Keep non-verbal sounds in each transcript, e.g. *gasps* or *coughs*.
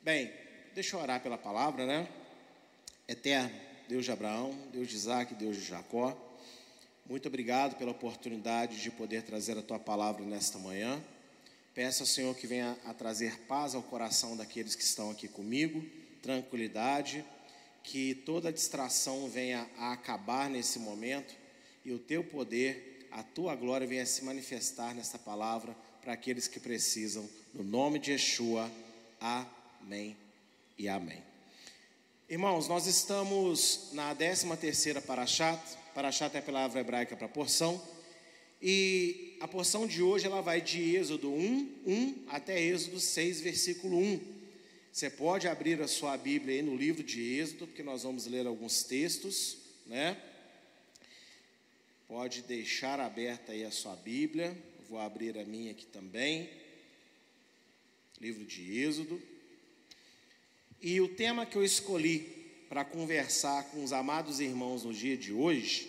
Bem, deixa eu orar pela palavra, né? Eterno, Deus de Abraão, Deus de Isaac, Deus de Jacó. Muito obrigado pela oportunidade de poder trazer a tua palavra nesta manhã. Peço ao Senhor que venha a trazer paz ao coração daqueles que estão aqui comigo, tranquilidade, que toda distração venha a acabar nesse momento e o teu poder, a tua glória venha a se manifestar nesta palavra para aqueles que precisam. No nome de Yeshua. Amém e amém. Irmãos, nós estamos na 13 terceira Parashat. Parashat é a palavra hebraica para porção. E a porção de hoje ela vai de Êxodo 1, 1 até Êxodo 6, versículo 1. Você pode abrir a sua Bíblia aí no livro de Êxodo, porque nós vamos ler alguns textos, né? Pode deixar aberta aí a sua Bíblia. Vou abrir a minha aqui também livro de Êxodo. E o tema que eu escolhi para conversar com os amados irmãos no dia de hoje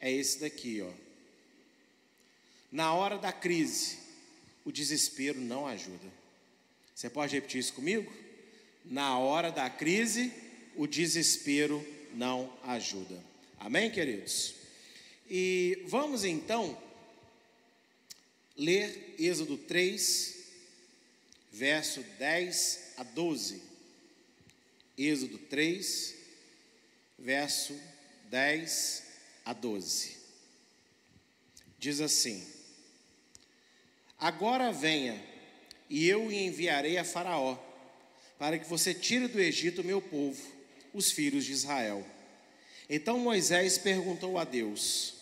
é esse daqui, ó. Na hora da crise, o desespero não ajuda. Você pode repetir isso comigo? Na hora da crise, o desespero não ajuda. Amém, queridos? E vamos então ler Êxodo 3, verso 10 a 12. Êxodo 3, verso 10 a 12. Diz assim: Agora venha, e eu o enviarei a Faraó, para que você tire do Egito o meu povo, os filhos de Israel. Então Moisés perguntou a Deus: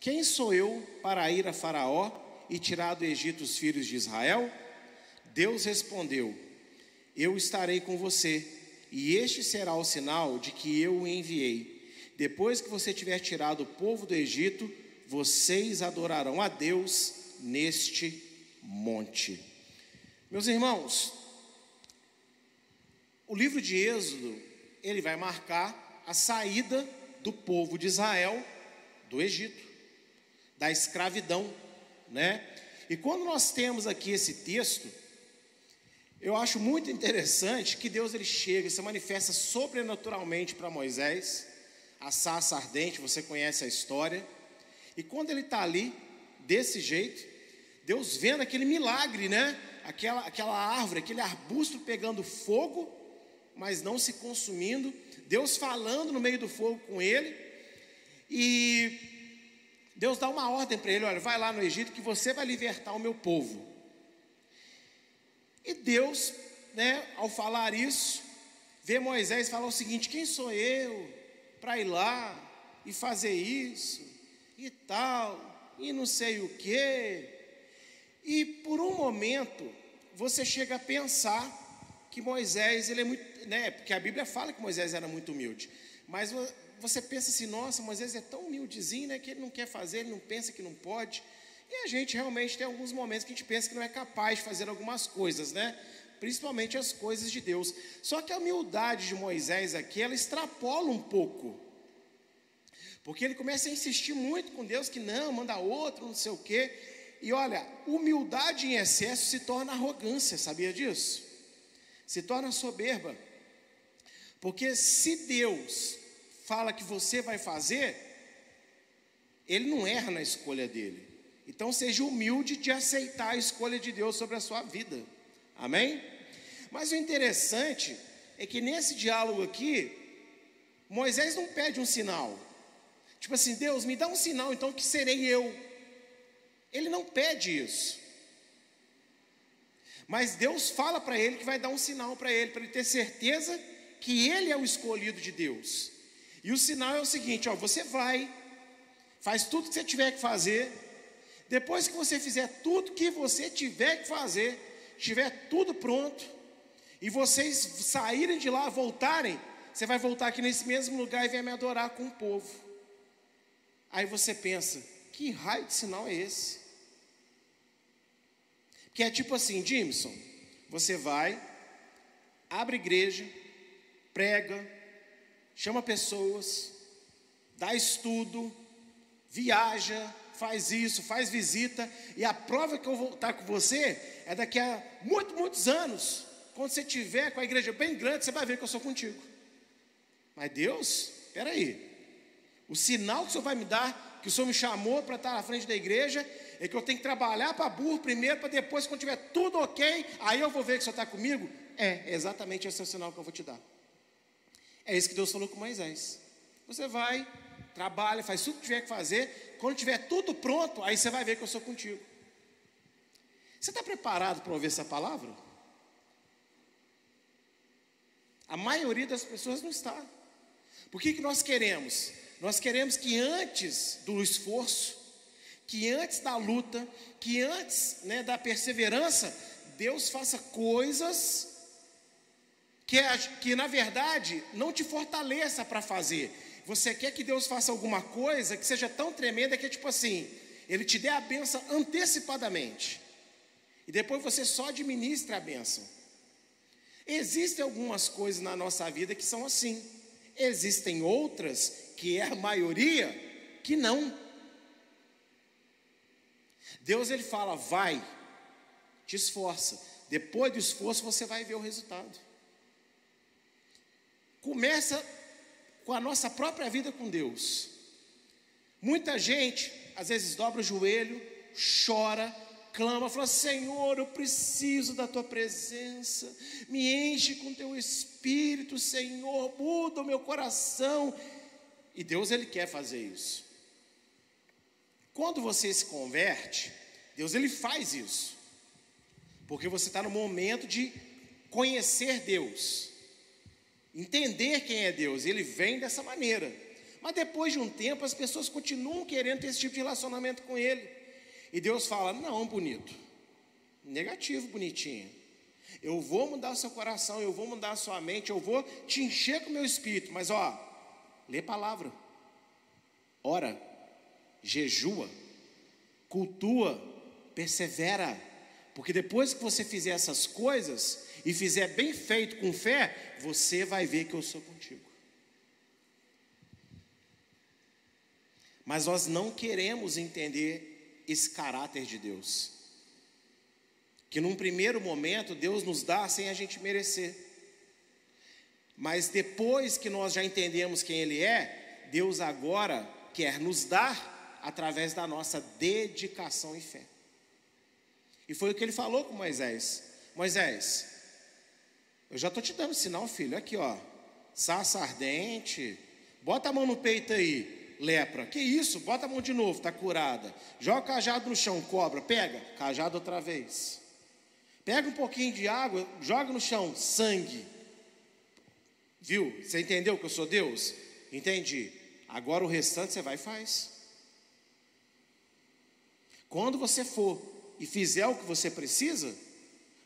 Quem sou eu para ir a Faraó e tirar do Egito os filhos de Israel? Deus respondeu: Eu estarei com você, e este será o sinal de que eu o enviei. Depois que você tiver tirado o povo do Egito, vocês adorarão a Deus neste monte. Meus irmãos, o livro de Êxodo, ele vai marcar a saída do povo de Israel do Egito, da escravidão, né? E quando nós temos aqui esse texto, eu acho muito interessante que Deus ele chega e se manifesta sobrenaturalmente para Moisés, a sarça ardente, você conhece a história. E quando ele está ali, desse jeito, Deus vendo aquele milagre, né? Aquela, aquela árvore, aquele arbusto pegando fogo, mas não se consumindo. Deus falando no meio do fogo com ele. E Deus dá uma ordem para ele: olha, vai lá no Egito que você vai libertar o meu povo. E Deus, né, ao falar isso, vê Moisés falar o seguinte: quem sou eu para ir lá e fazer isso e tal, e não sei o quê. E por um momento você chega a pensar que Moisés, ele é muito, né, porque a Bíblia fala que Moisés era muito humilde, mas você pensa assim, nossa, Moisés é tão humildezinho, né, que ele não quer fazer, ele não pensa que não pode. E a gente realmente tem alguns momentos que a gente pensa que não é capaz de fazer algumas coisas, né? Principalmente as coisas de Deus. Só que a humildade de Moisés aqui, ela extrapola um pouco. Porque ele começa a insistir muito com Deus que não, manda outro, não sei o quê. E olha, humildade em excesso se torna arrogância, sabia disso? Se torna soberba. Porque se Deus fala que você vai fazer, ele não erra na escolha dele. Então seja humilde de aceitar a escolha de Deus sobre a sua vida. Amém? Mas o interessante é que nesse diálogo aqui, Moisés não pede um sinal. Tipo assim, Deus, me dá um sinal então que serei eu. Ele não pede isso. Mas Deus fala para ele que vai dar um sinal para ele, para ele ter certeza que ele é o escolhido de Deus. E o sinal é o seguinte: ó, você vai, faz tudo que você tiver que fazer, depois que você fizer tudo que você tiver que fazer, tiver tudo pronto, e vocês saírem de lá, voltarem, você vai voltar aqui nesse mesmo lugar e vai me adorar com o povo. Aí você pensa, que raio de sinal é esse? Que é tipo assim, Jimson, você vai, abre igreja, prega, chama pessoas, dá estudo, viaja, faz isso, faz visita, e a prova que eu vou estar com você é daqui a muito, muitos anos. quando você tiver com a igreja bem grande, você vai ver que eu sou contigo. Mas Deus, espera aí. O sinal que o Senhor vai me dar, que o Senhor me chamou para estar na frente da igreja, é que eu tenho que trabalhar para burro primeiro, para depois, quando tiver tudo ok, aí eu vou ver que o Senhor está comigo. É, exatamente esse é o sinal que eu vou te dar. É isso que Deus falou com Moisés. Você vai, trabalha, faz tudo que tiver que fazer. Quando tiver tudo pronto, aí você vai ver que eu sou contigo. Você está preparado para ouvir essa palavra? A maioria das pessoas não está. Por que, que nós queremos? Nós queremos que antes do esforço, que antes da luta, que antes né, da perseverança, Deus faça coisas que, que na verdade não te fortaleça para fazer. Você quer que Deus faça alguma coisa que seja tão tremenda que é tipo assim, Ele te dê a benção antecipadamente. E depois você só administra a benção. Existem algumas coisas na nossa vida que são assim. Existem outras, que é a maioria, que não. Deus ele fala: vai, te esforça. Depois do esforço você vai ver o resultado. Começa com a nossa própria vida com Deus. Muita gente, às vezes, dobra o joelho, chora, clama, fala: Senhor, eu preciso da tua presença, me enche com teu espírito, Senhor, muda o meu coração. E Deus, Ele quer fazer isso. Quando você se converte, Deus, Ele faz isso, porque você está no momento de conhecer Deus, entender quem é Deus, Ele vem dessa maneira. Mas depois de um tempo, as pessoas continuam querendo ter esse tipo de relacionamento com Ele. E Deus fala: Não, bonito, negativo, bonitinho. Eu vou mudar o seu coração, eu vou mudar a sua mente, eu vou te encher com o meu espírito. Mas ó, lê palavra, ora, jejua, cultua, persevera. Porque depois que você fizer essas coisas e fizer bem feito com fé, você vai ver que eu sou contigo. Mas nós não queremos entender esse caráter de Deus. Que num primeiro momento Deus nos dá sem a gente merecer. Mas depois que nós já entendemos quem Ele é, Deus agora quer nos dar através da nossa dedicação e fé. E foi o que ele falou com Moisés: Moisés, eu já estou te dando sinal, filho, aqui ó, sassa ardente, bota a mão no peito aí, lepra. Que isso? Bota a mão de novo, está curada. Joga o cajado no chão, cobra. Pega, cajado outra vez. Pega um pouquinho de água, joga no chão, sangue. Viu? Você entendeu que eu sou Deus? Entendi. Agora o restante você vai e faz. Quando você for e fizer o que você precisa,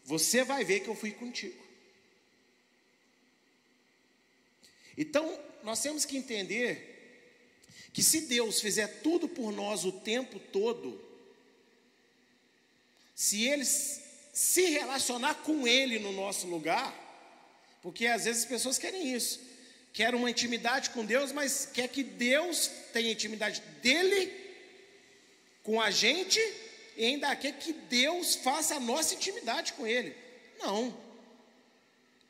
você vai ver que eu fui contigo. Então, nós temos que entender que se Deus fizer tudo por nós o tempo todo, se Ele se relacionar com Ele no nosso lugar, porque às vezes as pessoas querem isso, querem uma intimidade com Deus, mas quer que Deus tenha intimidade dele com a gente e ainda quer que Deus faça a nossa intimidade com Ele. Não.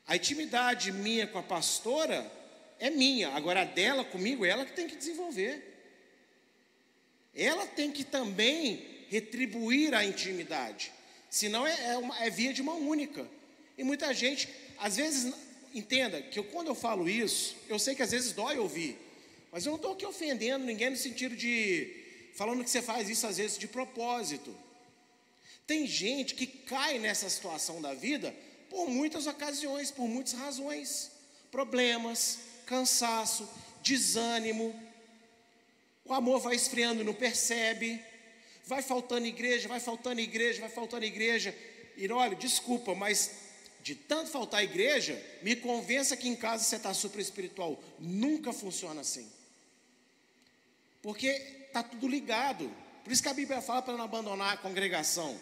A intimidade minha com a pastora é minha, agora a dela comigo é ela que tem que desenvolver. Ela tem que também retribuir a intimidade, senão é, é, uma, é via de mão única. E muita gente, às vezes, entenda que eu, quando eu falo isso, eu sei que às vezes dói ouvir, mas eu não estou aqui ofendendo ninguém no sentido de falando que você faz isso às vezes de propósito. Tem gente que cai nessa situação da vida por muitas ocasiões, por muitas razões, problemas, cansaço, desânimo. O amor vai esfriando, não percebe. Vai faltando igreja, vai faltando igreja, vai faltando igreja. E olha, desculpa, mas de tanto faltar igreja, me convença que em casa você está super espiritual. Nunca funciona assim. Porque está tudo ligado. Por isso que a Bíblia fala para não abandonar a congregação.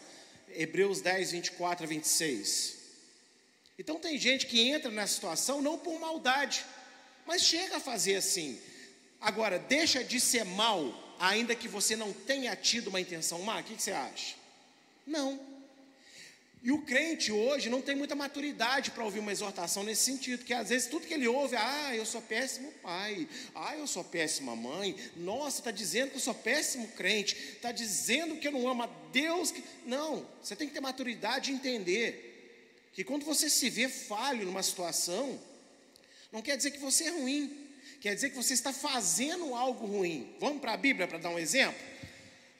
Hebreus 10, 24 a 26. Então tem gente que entra nessa situação não por maldade, mas chega a fazer assim. Agora, deixa de ser mal, ainda que você não tenha tido uma intenção má? O que, que você acha? Não. E o crente hoje não tem muita maturidade para ouvir uma exortação nesse sentido, que às vezes tudo que ele ouve, ah, eu sou péssimo pai, ah, eu sou péssima mãe, nossa, está dizendo que eu sou péssimo crente, está dizendo que eu não amo a Deus. Não, você tem que ter maturidade e entender que quando você se vê falho numa situação, não quer dizer que você é ruim, quer dizer que você está fazendo algo ruim. Vamos para a Bíblia para dar um exemplo?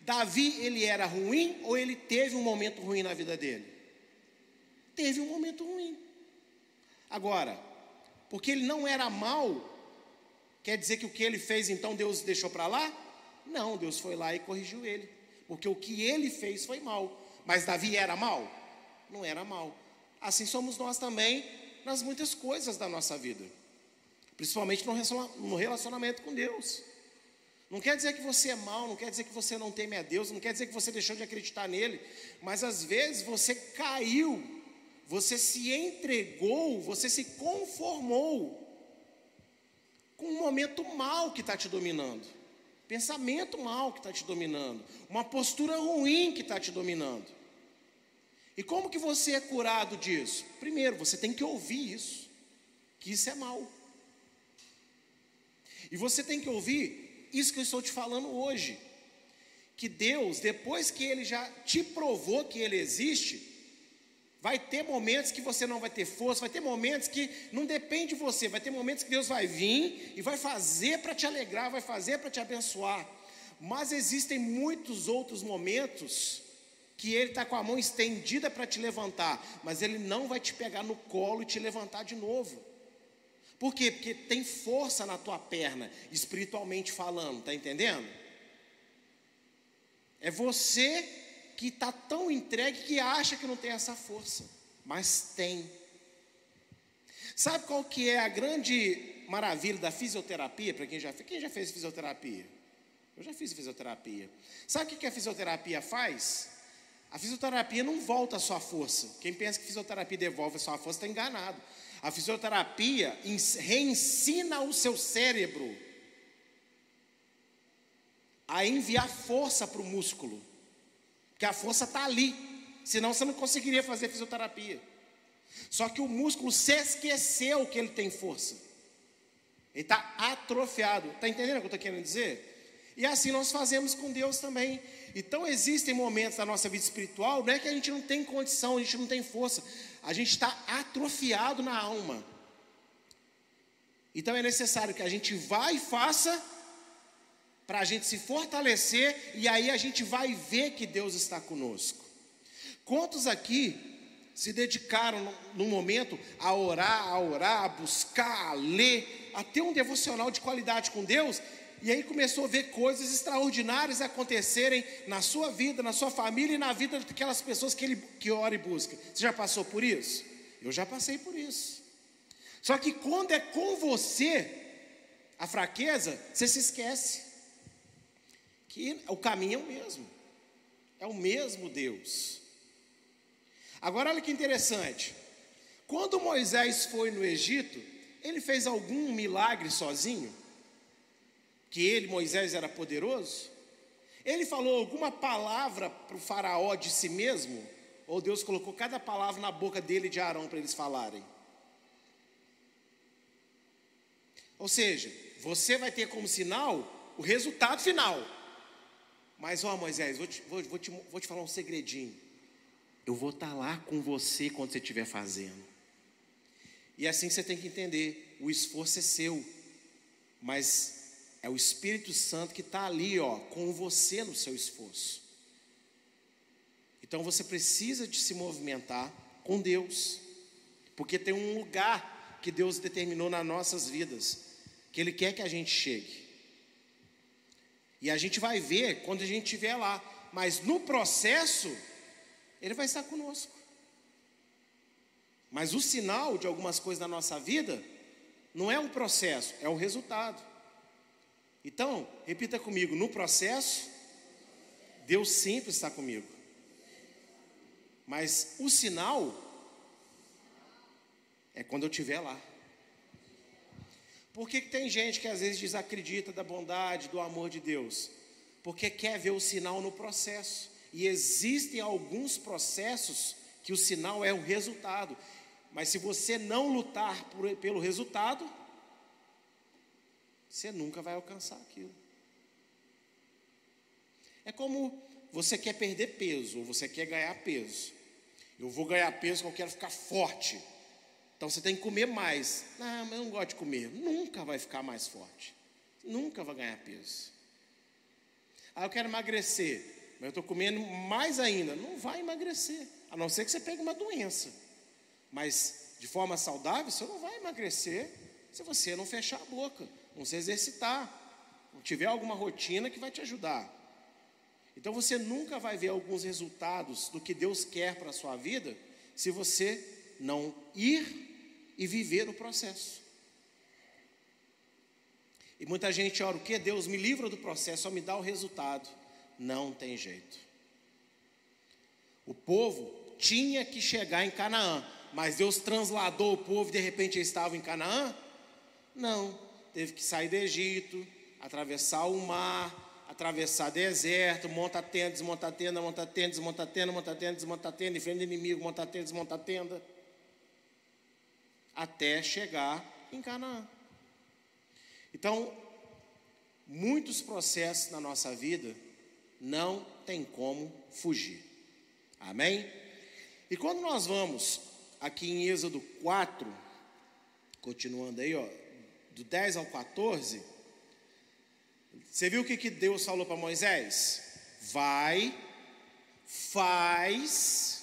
Davi, ele era ruim ou ele teve um momento ruim na vida dele? teve um momento ruim. Agora, porque ele não era mal, quer dizer que o que ele fez então Deus deixou para lá? Não, Deus foi lá e corrigiu ele. Porque o que ele fez foi mal. Mas Davi era mal? Não era mal. Assim somos nós também nas muitas coisas da nossa vida. Principalmente no relacionamento com Deus. Não quer dizer que você é mal, não quer dizer que você não teme a Deus, não quer dizer que você deixou de acreditar nele, mas às vezes você caiu você se entregou, você se conformou com um momento mal que está te dominando, pensamento mal que está te dominando, uma postura ruim que está te dominando. E como que você é curado disso? Primeiro, você tem que ouvir isso, que isso é mal. E você tem que ouvir isso que eu estou te falando hoje, que Deus, depois que Ele já te provou que Ele existe, Vai ter momentos que você não vai ter força, vai ter momentos que não depende de você, vai ter momentos que Deus vai vir e vai fazer para te alegrar, vai fazer para te abençoar. Mas existem muitos outros momentos que Ele está com a mão estendida para te levantar, mas Ele não vai te pegar no colo e te levantar de novo. Por quê? Porque tem força na tua perna, espiritualmente falando, está entendendo? É você que está tão entregue que acha que não tem essa força, mas tem. Sabe qual que é a grande maravilha da fisioterapia, para quem já, quem já fez fisioterapia? Eu já fiz fisioterapia. Sabe o que a fisioterapia faz? A fisioterapia não volta a sua força. Quem pensa que fisioterapia devolve a sua força está enganado. A fisioterapia reensina o seu cérebro a enviar força para o músculo. Porque a força está ali. Senão você não conseguiria fazer fisioterapia. Só que o músculo se esqueceu que ele tem força. Ele está atrofiado. Está entendendo o que eu estou querendo dizer? E assim nós fazemos com Deus também. Então existem momentos da nossa vida espiritual, não é que a gente não tem condição, a gente não tem força. A gente está atrofiado na alma. Então é necessário que a gente vá e faça para a gente se fortalecer e aí a gente vai ver que Deus está conosco. Quantos aqui se dedicaram no momento a orar, a orar, a buscar, a ler, a ter um devocional de qualidade com Deus, e aí começou a ver coisas extraordinárias acontecerem na sua vida, na sua família e na vida daquelas pessoas que ele que ora e busca. Você já passou por isso? Eu já passei por isso. Só que quando é com você a fraqueza, você se esquece que o caminho é o mesmo. É o mesmo Deus. Agora olha que interessante. Quando Moisés foi no Egito, ele fez algum milagre sozinho? Que ele, Moisés, era poderoso? Ele falou alguma palavra para o faraó de si mesmo? Ou Deus colocou cada palavra na boca dele e de Arão para eles falarem? Ou seja, você vai ter como sinal o resultado final. Mas, ó Moisés, vou te, vou, vou, te, vou te falar um segredinho. Eu vou estar tá lá com você quando você estiver fazendo. E assim você tem que entender: o esforço é seu, mas é o Espírito Santo que está ali, ó, com você no seu esforço. Então você precisa de se movimentar com Deus, porque tem um lugar que Deus determinou nas nossas vidas, que Ele quer que a gente chegue. E a gente vai ver quando a gente estiver lá. Mas no processo, Ele vai estar conosco. Mas o sinal de algumas coisas na nossa vida não é o processo, é o resultado. Então, repita comigo: no processo, Deus sempre está comigo. Mas o sinal é quando eu estiver lá. Por que, que tem gente que às vezes desacredita da bondade, do amor de Deus? Porque quer ver o sinal no processo. E existem alguns processos que o sinal é o resultado. Mas se você não lutar por, pelo resultado, você nunca vai alcançar aquilo. É como você quer perder peso ou você quer ganhar peso. Eu vou ganhar peso porque eu quero ficar forte. Então você tem que comer mais. Não, mas eu não gosto de comer. Nunca vai ficar mais forte. Nunca vai ganhar peso. Ah, eu quero emagrecer. Mas eu estou comendo mais ainda. Não vai emagrecer. A não ser que você pegue uma doença. Mas de forma saudável, você não vai emagrecer se você não fechar a boca, se exercitar, tiver alguma rotina que vai te ajudar. Então você nunca vai ver alguns resultados do que Deus quer para a sua vida se você não ir e viver o processo. E muita gente ora, o que? Deus me livra do processo, só me dá o resultado. Não tem jeito. O povo tinha que chegar em Canaã, mas Deus transladou o povo e de repente eles estavam em Canaã? Não, teve que sair do Egito, atravessar o mar, atravessar deserto, monta tenda, desmonta tenda, monta tenda, desmonta tenda, monta tenda, desmonta tenda, enfrenta inimigo, monta tenda, desmonta tenda, até chegar em Canaã. Então, muitos processos na nossa vida não tem como fugir. Amém? E quando nós vamos aqui em Êxodo 4, continuando aí, ó, do 10 ao 14, você viu o que, que Deus falou para Moisés? Vai, faz,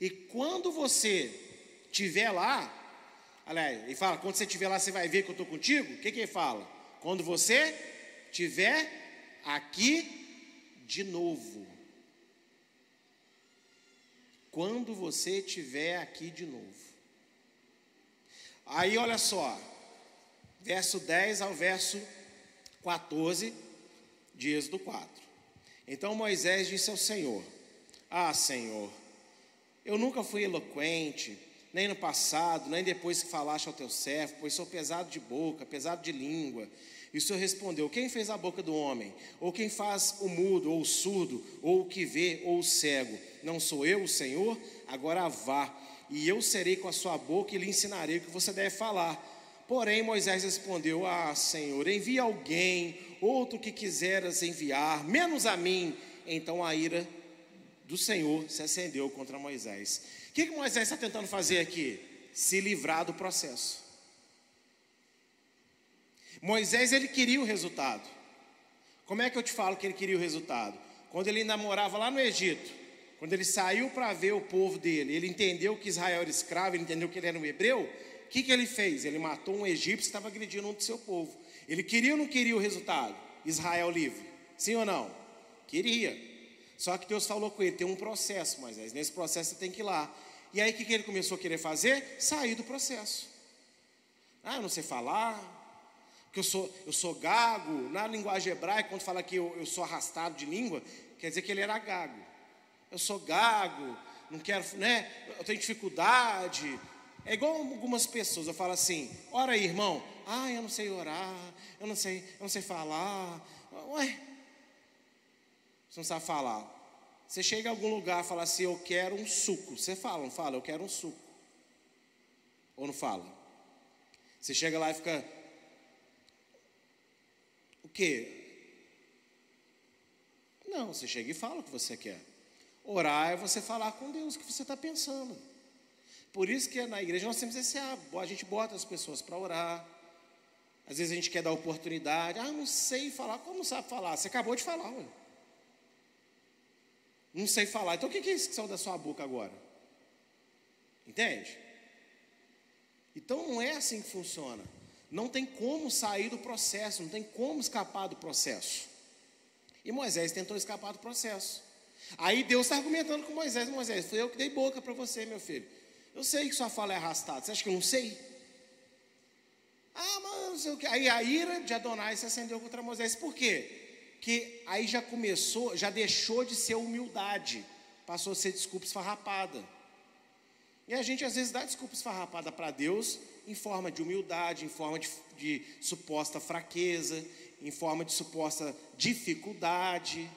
e quando você estiver lá, ele fala: quando você estiver lá, você vai ver que eu estou contigo. O que, que ele fala? Quando você estiver aqui de novo. Quando você estiver aqui de novo. Aí olha só, verso 10 ao verso 14 de Êxodo 4. Então Moisés disse ao Senhor: Ah, Senhor, eu nunca fui eloquente nem no passado, nem depois que falaste ao teu servo, pois sou pesado de boca, pesado de língua. E o Senhor respondeu: Quem fez a boca do homem? Ou quem faz o mudo, ou o surdo, ou o que vê, ou o cego? Não sou eu, o Senhor? Agora vá, e eu serei com a sua boca e lhe ensinarei o que você deve falar. Porém, Moisés respondeu: Ah, Senhor, envia alguém, outro que quiseras enviar, menos a mim. Então a ira do Senhor se acendeu contra Moisés que, que Moisés está tentando fazer aqui? Se livrar do processo. Moisés ele queria o resultado. Como é que eu te falo que ele queria o resultado? Quando ele ainda morava lá no Egito, quando ele saiu para ver o povo dele, ele entendeu que Israel era escravo, ele entendeu que ele era um hebreu, o que, que ele fez? Ele matou um egípcio que estava agredindo um do seu povo. Ele queria ou não queria o resultado? Israel livre. Sim ou não? Queria. Só que Deus falou com ele: tem um processo, Moisés. Nesse processo você tem que ir lá. E aí o que, que ele começou a querer fazer? Sair do processo. Ah, eu não sei falar, que eu sou, eu sou gago. Na linguagem hebraica, quando fala que eu, eu sou arrastado de língua, quer dizer que ele era gago. Eu sou gago, não quero, né? Eu tenho dificuldade. É igual algumas pessoas, eu falo assim, ora aí, irmão. Ah, eu não sei orar, eu não sei, eu não sei falar. Ué, você não sabe falar. Você chega em algum lugar e fala assim, eu quero um suco. Você fala, não fala, eu quero um suco. Ou não fala? Você chega lá e fica. O quê? Não, você chega e fala o que você quer. Orar é você falar com Deus o que você está pensando. Por isso que na igreja nós temos esse hábito, a gente bota as pessoas para orar. Às vezes a gente quer dar oportunidade. Ah, não sei falar. Como sabe falar? Você acabou de falar, mano. Não sei falar. Então o que é isso que saiu da sua boca agora? Entende? Então não é assim que funciona. Não tem como sair do processo, não tem como escapar do processo. E Moisés tentou escapar do processo. Aí Deus está argumentando com Moisés: Moisés, foi eu que dei boca para você, meu filho. Eu sei que sua fala é arrastada. Você acha que eu não sei? Ah, mas não sei o que. Aí a ira de Adonai se acendeu contra Moisés. Por quê? que aí já começou, já deixou de ser humildade, passou a ser desculpa esfarrapada. E a gente às vezes dá desculpa esfarrapada para Deus em forma de humildade, em forma de, de suposta fraqueza, em forma de suposta dificuldade.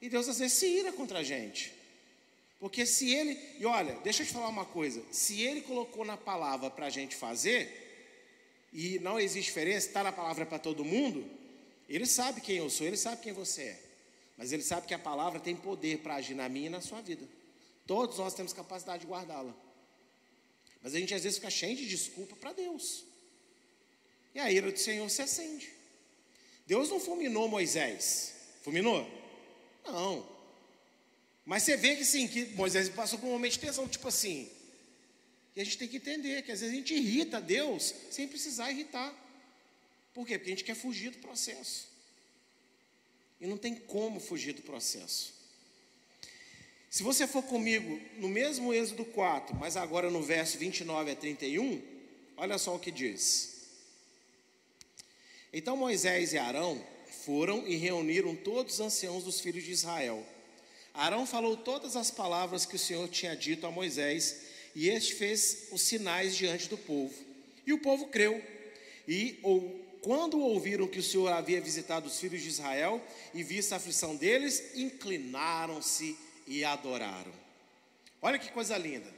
E Deus às vezes se ira contra a gente. Porque se ele, e olha, deixa eu te falar uma coisa: se ele colocou na palavra para a gente fazer, e não existe diferença, está na palavra para todo mundo, ele sabe quem eu sou, ele sabe quem você é. Mas ele sabe que a palavra tem poder para agir na minha e na sua vida. Todos nós temos capacidade de guardá-la. Mas a gente às vezes fica cheio de desculpa para Deus. E a ira do Senhor se acende. Deus não fulminou Moisés. Fulminou? Não. Mas você vê que sim, que Moisés passou por um momento de tensão, tipo assim. E a gente tem que entender que às vezes a gente irrita Deus sem precisar irritar. Por quê? Porque a gente quer fugir do processo. E não tem como fugir do processo. Se você for comigo no mesmo Êxodo 4, mas agora no verso 29 a 31, olha só o que diz. Então Moisés e Arão foram e reuniram todos os anciãos dos filhos de Israel. Arão falou todas as palavras que o Senhor tinha dito a Moisés, e este fez os sinais diante do povo. E o povo creu. E ou, quando ouviram que o Senhor havia visitado os filhos de Israel e visto a aflição deles, inclinaram-se e adoraram. Olha que coisa linda.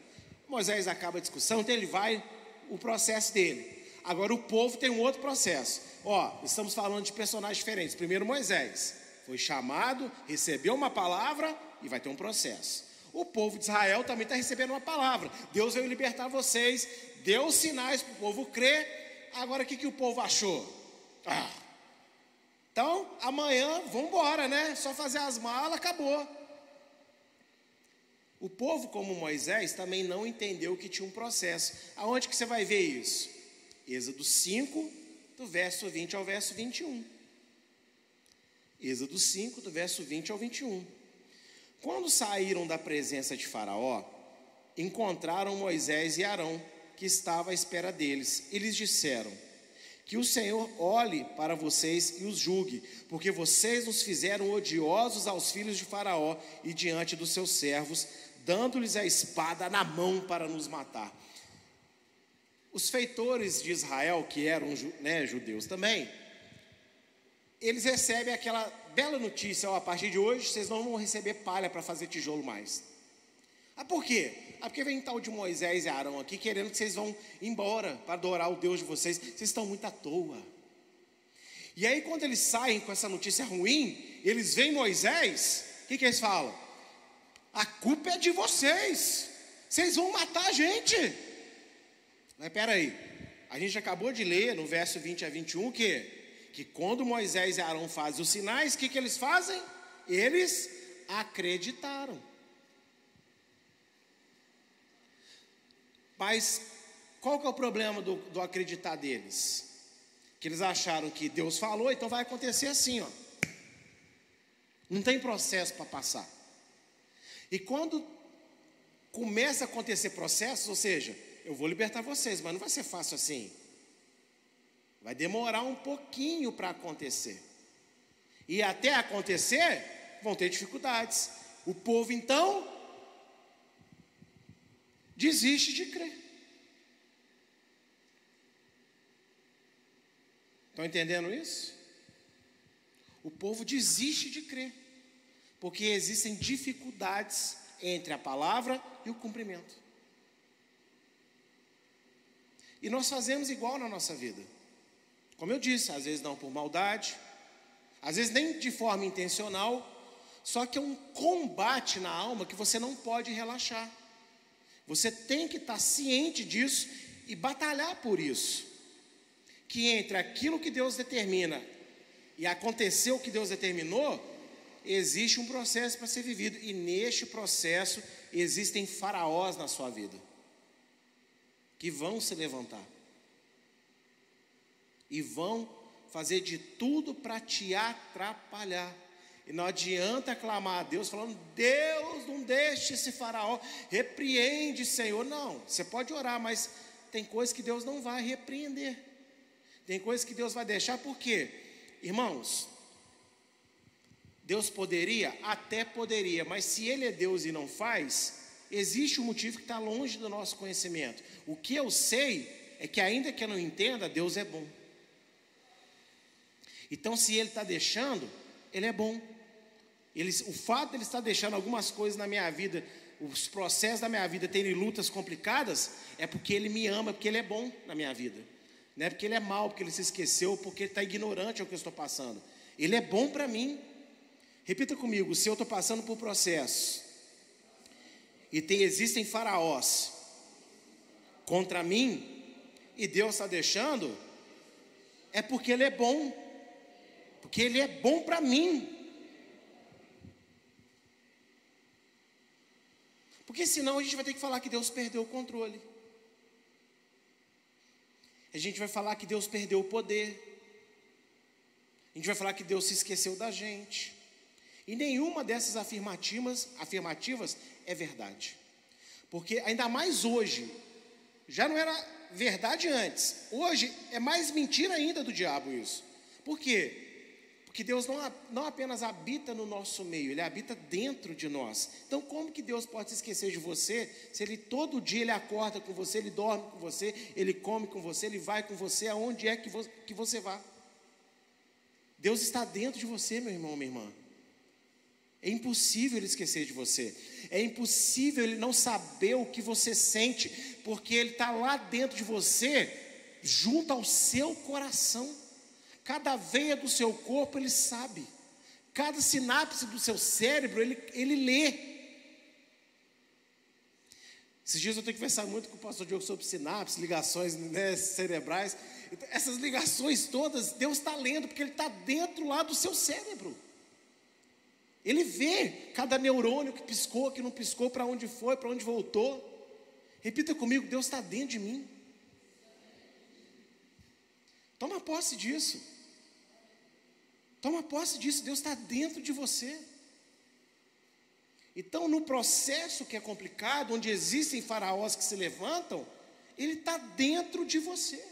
Moisés acaba a discussão, então ele vai o processo dele. Agora o povo tem um outro processo. Ó, estamos falando de personagens diferentes. Primeiro Moisés foi chamado, recebeu uma palavra e vai ter um processo. O povo de Israel também está recebendo uma palavra. Deus veio libertar vocês, deu sinais para o povo crer. Agora o que, que o povo achou? Ah. Então, amanhã, vamos embora, né? Só fazer as malas, acabou. O povo, como Moisés, também não entendeu que tinha um processo. Aonde que você vai ver isso? Êxodo 5, do verso 20 ao verso 21. Êxodo 5, do verso 20 ao 21. Quando saíram da presença de Faraó, encontraram Moisés e Arão, que estava à espera deles, e lhes disseram: Que o Senhor olhe para vocês e os julgue, porque vocês nos fizeram odiosos aos filhos de Faraó e diante dos seus servos, dando-lhes a espada na mão para nos matar. Os feitores de Israel, que eram né, judeus também, eles recebem aquela bela notícia: ó, a partir de hoje vocês não vão receber palha para fazer tijolo mais. Ah, por quê? Ah, porque vem tal de Moisés e Arão aqui querendo que vocês vão embora para adorar o Deus de vocês. Vocês estão muito à toa. E aí, quando eles saem com essa notícia ruim, eles veem Moisés, o que, que eles falam? A culpa é de vocês. Vocês vão matar a gente. Mas peraí, a gente acabou de ler no verso 20 a 21 que, que quando Moisés e Arão fazem os sinais, o que, que eles fazem? Eles acreditaram. Mas qual que é o problema do, do acreditar deles? Que eles acharam que Deus falou, então vai acontecer assim, ó. Não tem processo para passar. E quando começa a acontecer processos, ou seja, eu vou libertar vocês, mas não vai ser fácil assim. Vai demorar um pouquinho para acontecer. E até acontecer, vão ter dificuldades. O povo então desiste de crer. Estão entendendo isso? O povo desiste de crer porque existem dificuldades entre a palavra e o cumprimento. E nós fazemos igual na nossa vida. Como eu disse, às vezes não por maldade, às vezes nem de forma intencional, só que é um combate na alma que você não pode relaxar. Você tem que estar ciente disso e batalhar por isso. Que entre aquilo que Deus determina e aconteceu o que Deus determinou, existe um processo para ser vivido, e neste processo existem faraós na sua vida que vão se levantar e vão fazer de tudo para te atrapalhar. E não adianta clamar a Deus falando: Deus, não deixe esse faraó, repreende, Senhor. Não, você pode orar, mas tem coisas que Deus não vai repreender. Tem coisas que Deus vai deixar, por quê? Irmãos, Deus poderia? Até poderia, mas se Ele é Deus e não faz, existe um motivo que está longe do nosso conhecimento. O que eu sei é que, ainda que eu não entenda, Deus é bom. Então, se Ele está deixando, Ele é bom. Ele, o fato de Ele estar deixando algumas coisas na minha vida os processos da minha vida terem lutas complicadas, é porque Ele me ama, porque Ele é bom na minha vida. Não é porque Ele é mal, porque Ele se esqueceu, porque Ele está ignorante ao que eu estou passando. Ele é bom para mim. Repita comigo: se eu estou passando por processos e tem, existem faraós contra mim, e Deus está deixando, é porque Ele é bom, porque Ele é bom para mim. Porque senão a gente vai ter que falar que Deus perdeu o controle. A gente vai falar que Deus perdeu o poder. A gente vai falar que Deus se esqueceu da gente. E nenhuma dessas afirmativas, afirmativas é verdade. Porque ainda mais hoje, já não era verdade antes. Hoje é mais mentira ainda do diabo isso. Por quê? Porque Deus não, não apenas habita no nosso meio, Ele habita dentro de nós. Então, como que Deus pode se esquecer de você se Ele todo dia Ele acorda com você, Ele dorme com você, Ele come com você, Ele vai com você aonde é que, vo que você vá? Deus está dentro de você, meu irmão, minha irmã. É impossível ele esquecer de você. É impossível ele não saber o que você sente, porque ele está lá dentro de você, junto ao seu coração. Cada veia do seu corpo ele sabe. Cada sinapse do seu cérebro ele, ele lê. Esses dias eu tenho que conversar muito com o pastor Diogo sobre sinapses, ligações né, cerebrais. Então, essas ligações todas, Deus está lendo, porque Ele está dentro lá do seu cérebro. Ele vê cada neurônio que piscou, que não piscou, para onde foi, para onde voltou. Repita comigo: Deus está dentro de mim. Toma posse disso. Toma posse disso, Deus está dentro de você. Então, no processo que é complicado, onde existem faraós que se levantam, ele está dentro de você.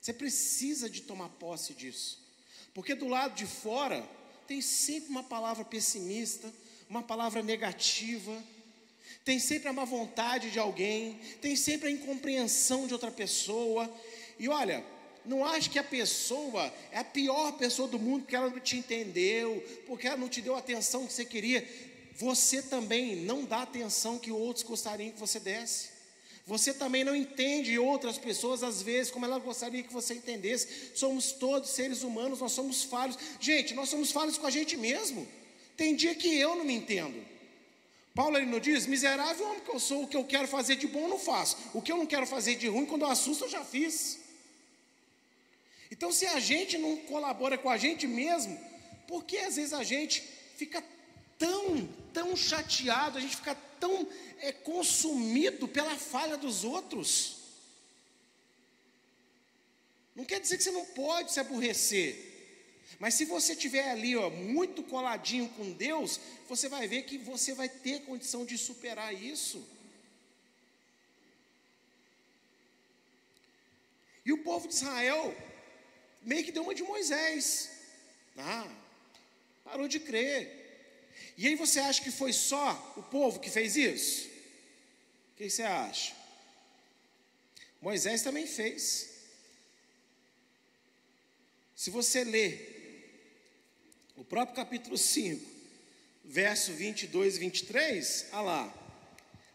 Você precisa de tomar posse disso. Porque do lado de fora tem sempre uma palavra pessimista, uma palavra negativa, tem sempre a má vontade de alguém, tem sempre a incompreensão de outra pessoa. E olha, não acho que a pessoa é a pior pessoa do mundo porque ela não te entendeu, porque ela não te deu a atenção que você queria. Você também não dá a atenção que outros gostariam que você desse. Você também não entende outras pessoas, às vezes, como ela gostaria que você entendesse. Somos todos seres humanos, nós somos falhos. Gente, nós somos falhos com a gente mesmo. Tem dia que eu não me entendo. Paulo ele não diz: miserável homem que eu sou, o que eu quero fazer de bom eu não faço. O que eu não quero fazer de ruim, quando eu assusto, eu já fiz. Então, se a gente não colabora com a gente mesmo, por que às vezes a gente fica tão, tão chateado, a gente fica tão é, consumido pela falha dos outros. Não quer dizer que você não pode se aborrecer. Mas se você estiver ali, ó, muito coladinho com Deus, você vai ver que você vai ter condição de superar isso. E o povo de Israel meio que deu uma de Moisés. Ah, parou de crer. E aí você acha que foi só o povo que fez isso? O que você acha? Moisés também fez. Se você ler o próprio capítulo 5, verso 22 e 23, olha lá.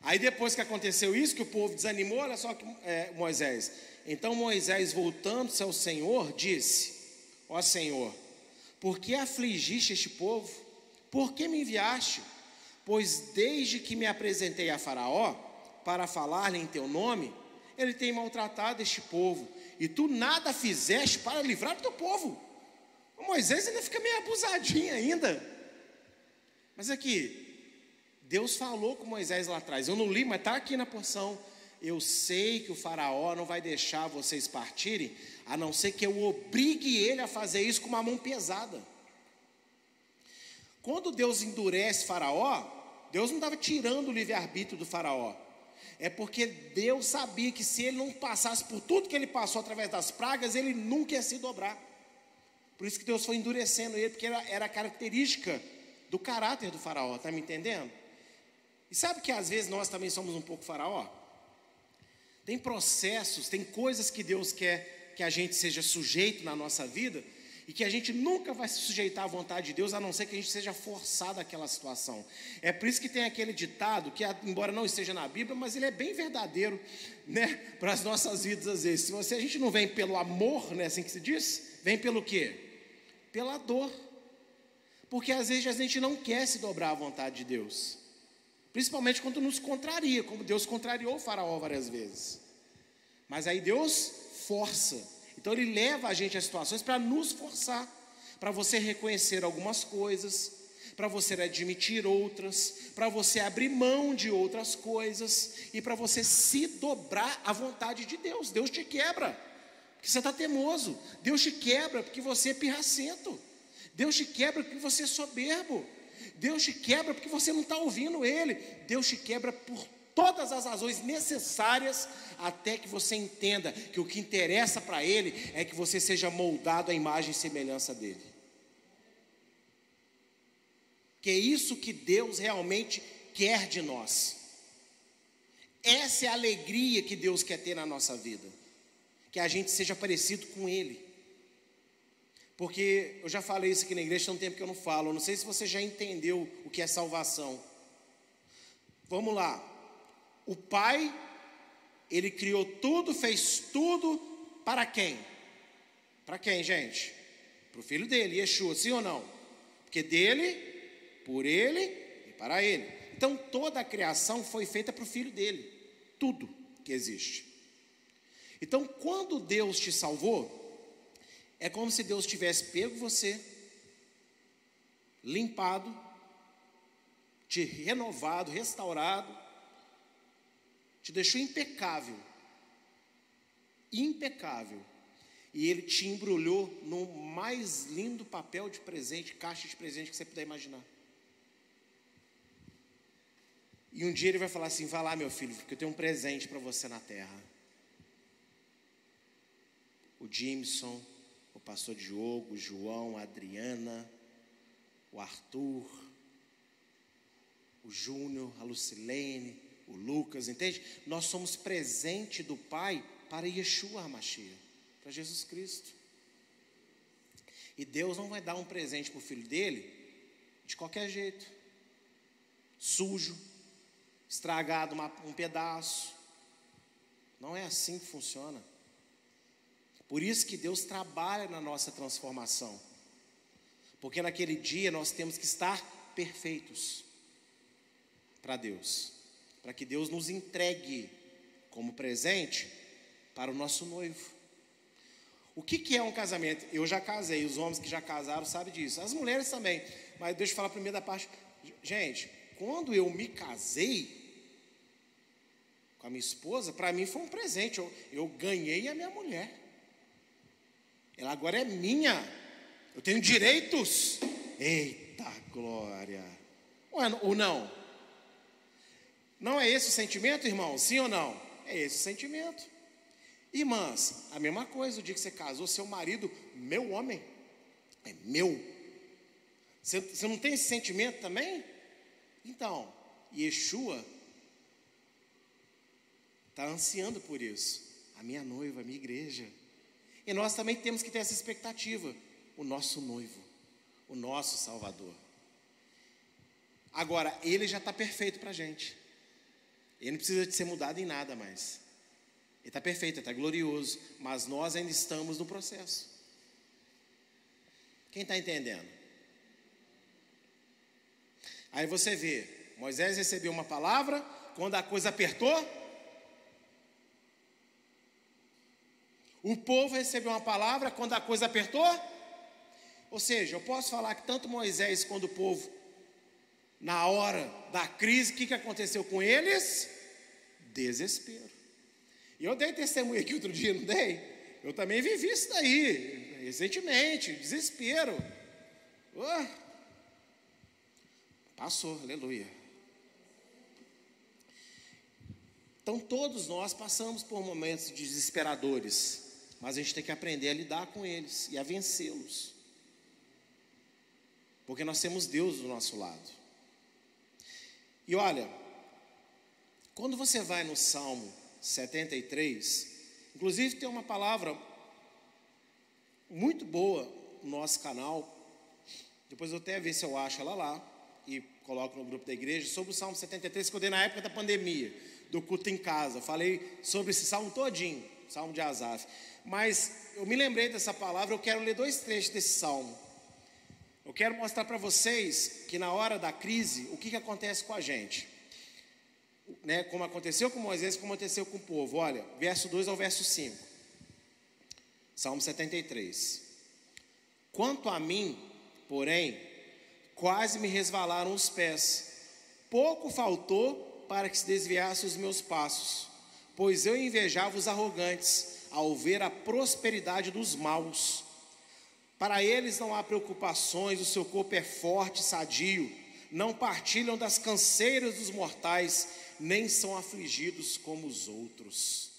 Aí depois que aconteceu isso, que o povo desanimou, olha só que é, Moisés. Então Moisés, voltando-se ao Senhor, disse: Ó Senhor, por que afligiste este povo? Por que me enviaste? Pois desde que me apresentei a Faraó para falar-lhe em teu nome, ele tem maltratado este povo, e tu nada fizeste para livrar o teu povo. O Moisés ainda fica meio abusadinho ainda. Mas aqui, Deus falou com Moisés lá atrás. Eu não li, mas está aqui na porção. Eu sei que o Faraó não vai deixar vocês partirem, a não ser que eu obrigue ele a fazer isso com uma mão pesada. Quando Deus endurece Faraó, Deus não estava tirando o livre-arbítrio do Faraó. É porque Deus sabia que se ele não passasse por tudo que ele passou através das pragas, ele nunca ia se dobrar. Por isso que Deus foi endurecendo ele, porque era, era a característica do caráter do Faraó, está me entendendo? E sabe que às vezes nós também somos um pouco Faraó? Tem processos, tem coisas que Deus quer que a gente seja sujeito na nossa vida, E que a gente nunca vai se sujeitar à vontade de Deus, a não ser que a gente seja forçado àquela situação. É por isso que tem aquele ditado, que embora não esteja na Bíblia, mas ele é bem verdadeiro, né? Para as nossas vidas às vezes. Se você, a gente não vem pelo amor, né? Assim que se diz, vem pelo quê? Pela dor. Porque às vezes a gente não quer se dobrar à vontade de Deus. Principalmente quando nos contraria, como Deus contrariou o faraó várias vezes. Mas aí Deus força. Então ele leva a gente a situações para nos forçar, para você reconhecer algumas coisas, para você admitir outras, para você abrir mão de outras coisas e para você se dobrar à vontade de Deus. Deus te quebra, porque você está temoso. Deus te quebra porque você é pirracento. Deus te quebra porque você é soberbo. Deus te quebra porque você não está ouvindo Ele. Deus te quebra por todas as razões necessárias até que você entenda que o que interessa para Ele é que você seja moldado à imagem e semelhança dele. Que é isso que Deus realmente quer de nós. Essa é a alegria que Deus quer ter na nossa vida. Que a gente seja parecido com Ele. Porque eu já falei isso aqui na igreja, tem um tempo que eu não falo. Eu não sei se você já entendeu o que é salvação. Vamos lá. O Pai, Ele criou tudo, fez tudo para quem? Para quem, gente? Para o filho dele, Yeshua, sim ou não? Porque dele, por ele e para ele. Então toda a criação foi feita para o filho dele. Tudo que existe. Então, quando Deus te salvou, é como se Deus tivesse pego você, limpado, te renovado, restaurado, te deixou impecável. Impecável. E ele te embrulhou no mais lindo papel de presente, caixa de presente que você puder imaginar. E um dia ele vai falar assim: vai lá, meu filho, porque eu tenho um presente para você na terra. O Jimson, o pastor Diogo, João, Adriana, o Arthur, o Júnior, a Lucilene, o Lucas, entende? Nós somos presente do Pai para Yeshua HaMashiach, para Jesus Cristo. E Deus não vai dar um presente para o filho dele de qualquer jeito, sujo, estragado uma, um pedaço. Não é assim que funciona. Por isso que Deus trabalha na nossa transformação. Porque naquele dia nós temos que estar perfeitos para Deus, para que Deus nos entregue como presente para o nosso noivo. O que, que é um casamento? Eu já casei, os homens que já casaram sabem disso, as mulheres também. Mas deixa eu falar primeiro da parte. Gente, quando eu me casei com a minha esposa, para mim foi um presente. Eu, eu ganhei a minha mulher. Ela agora é minha. Eu tenho direitos. Eita glória. Ou não? Não é esse o sentimento, irmão? Sim ou não? É esse o sentimento. Irmãs, a mesma coisa, o dia que você casou, seu marido, meu homem, é meu. Você, você não tem esse sentimento também? Então, Yeshua está ansiando por isso. A minha noiva, a minha igreja. E nós também temos que ter essa expectativa. O nosso noivo, o nosso Salvador. Agora, ele já está perfeito para a gente. Ele não precisa de ser mudado em nada mais. Ele está perfeito, ele está glorioso. Mas nós ainda estamos no processo. Quem está entendendo? Aí você vê, Moisés recebeu uma palavra, quando a coisa apertou, O povo recebeu uma palavra quando a coisa apertou. Ou seja, eu posso falar que tanto Moisés quanto o povo, na hora da crise, o que, que aconteceu com eles? Desespero. E eu dei testemunho aqui outro dia, não dei? Eu também vivi isso daí, recentemente, desespero. Oh. Passou, aleluia. Então todos nós passamos por momentos desesperadores mas a gente tem que aprender a lidar com eles e a vencê-los. Porque nós temos Deus do nosso lado. E olha, quando você vai no Salmo 73, inclusive tem uma palavra muito boa no nosso canal, depois eu até ver se eu acho ela lá e coloco no grupo da igreja, sobre o Salmo 73 que eu dei na época da pandemia, do culto em casa. Falei sobre esse salmo todinho, salmo de Asaf. Mas eu me lembrei dessa palavra, eu quero ler dois trechos desse salmo. Eu quero mostrar para vocês que na hora da crise, o que, que acontece com a gente. Né, como aconteceu com Moisés, como aconteceu com o povo. Olha, verso 2 ao verso 5. Salmo 73. Quanto a mim, porém, quase me resvalaram os pés. Pouco faltou para que se desviasse os meus passos, pois eu invejava os arrogantes ao ver a prosperidade dos maus. Para eles não há preocupações, o seu corpo é forte, sadio, não partilham das canseiras dos mortais, nem são afligidos como os outros.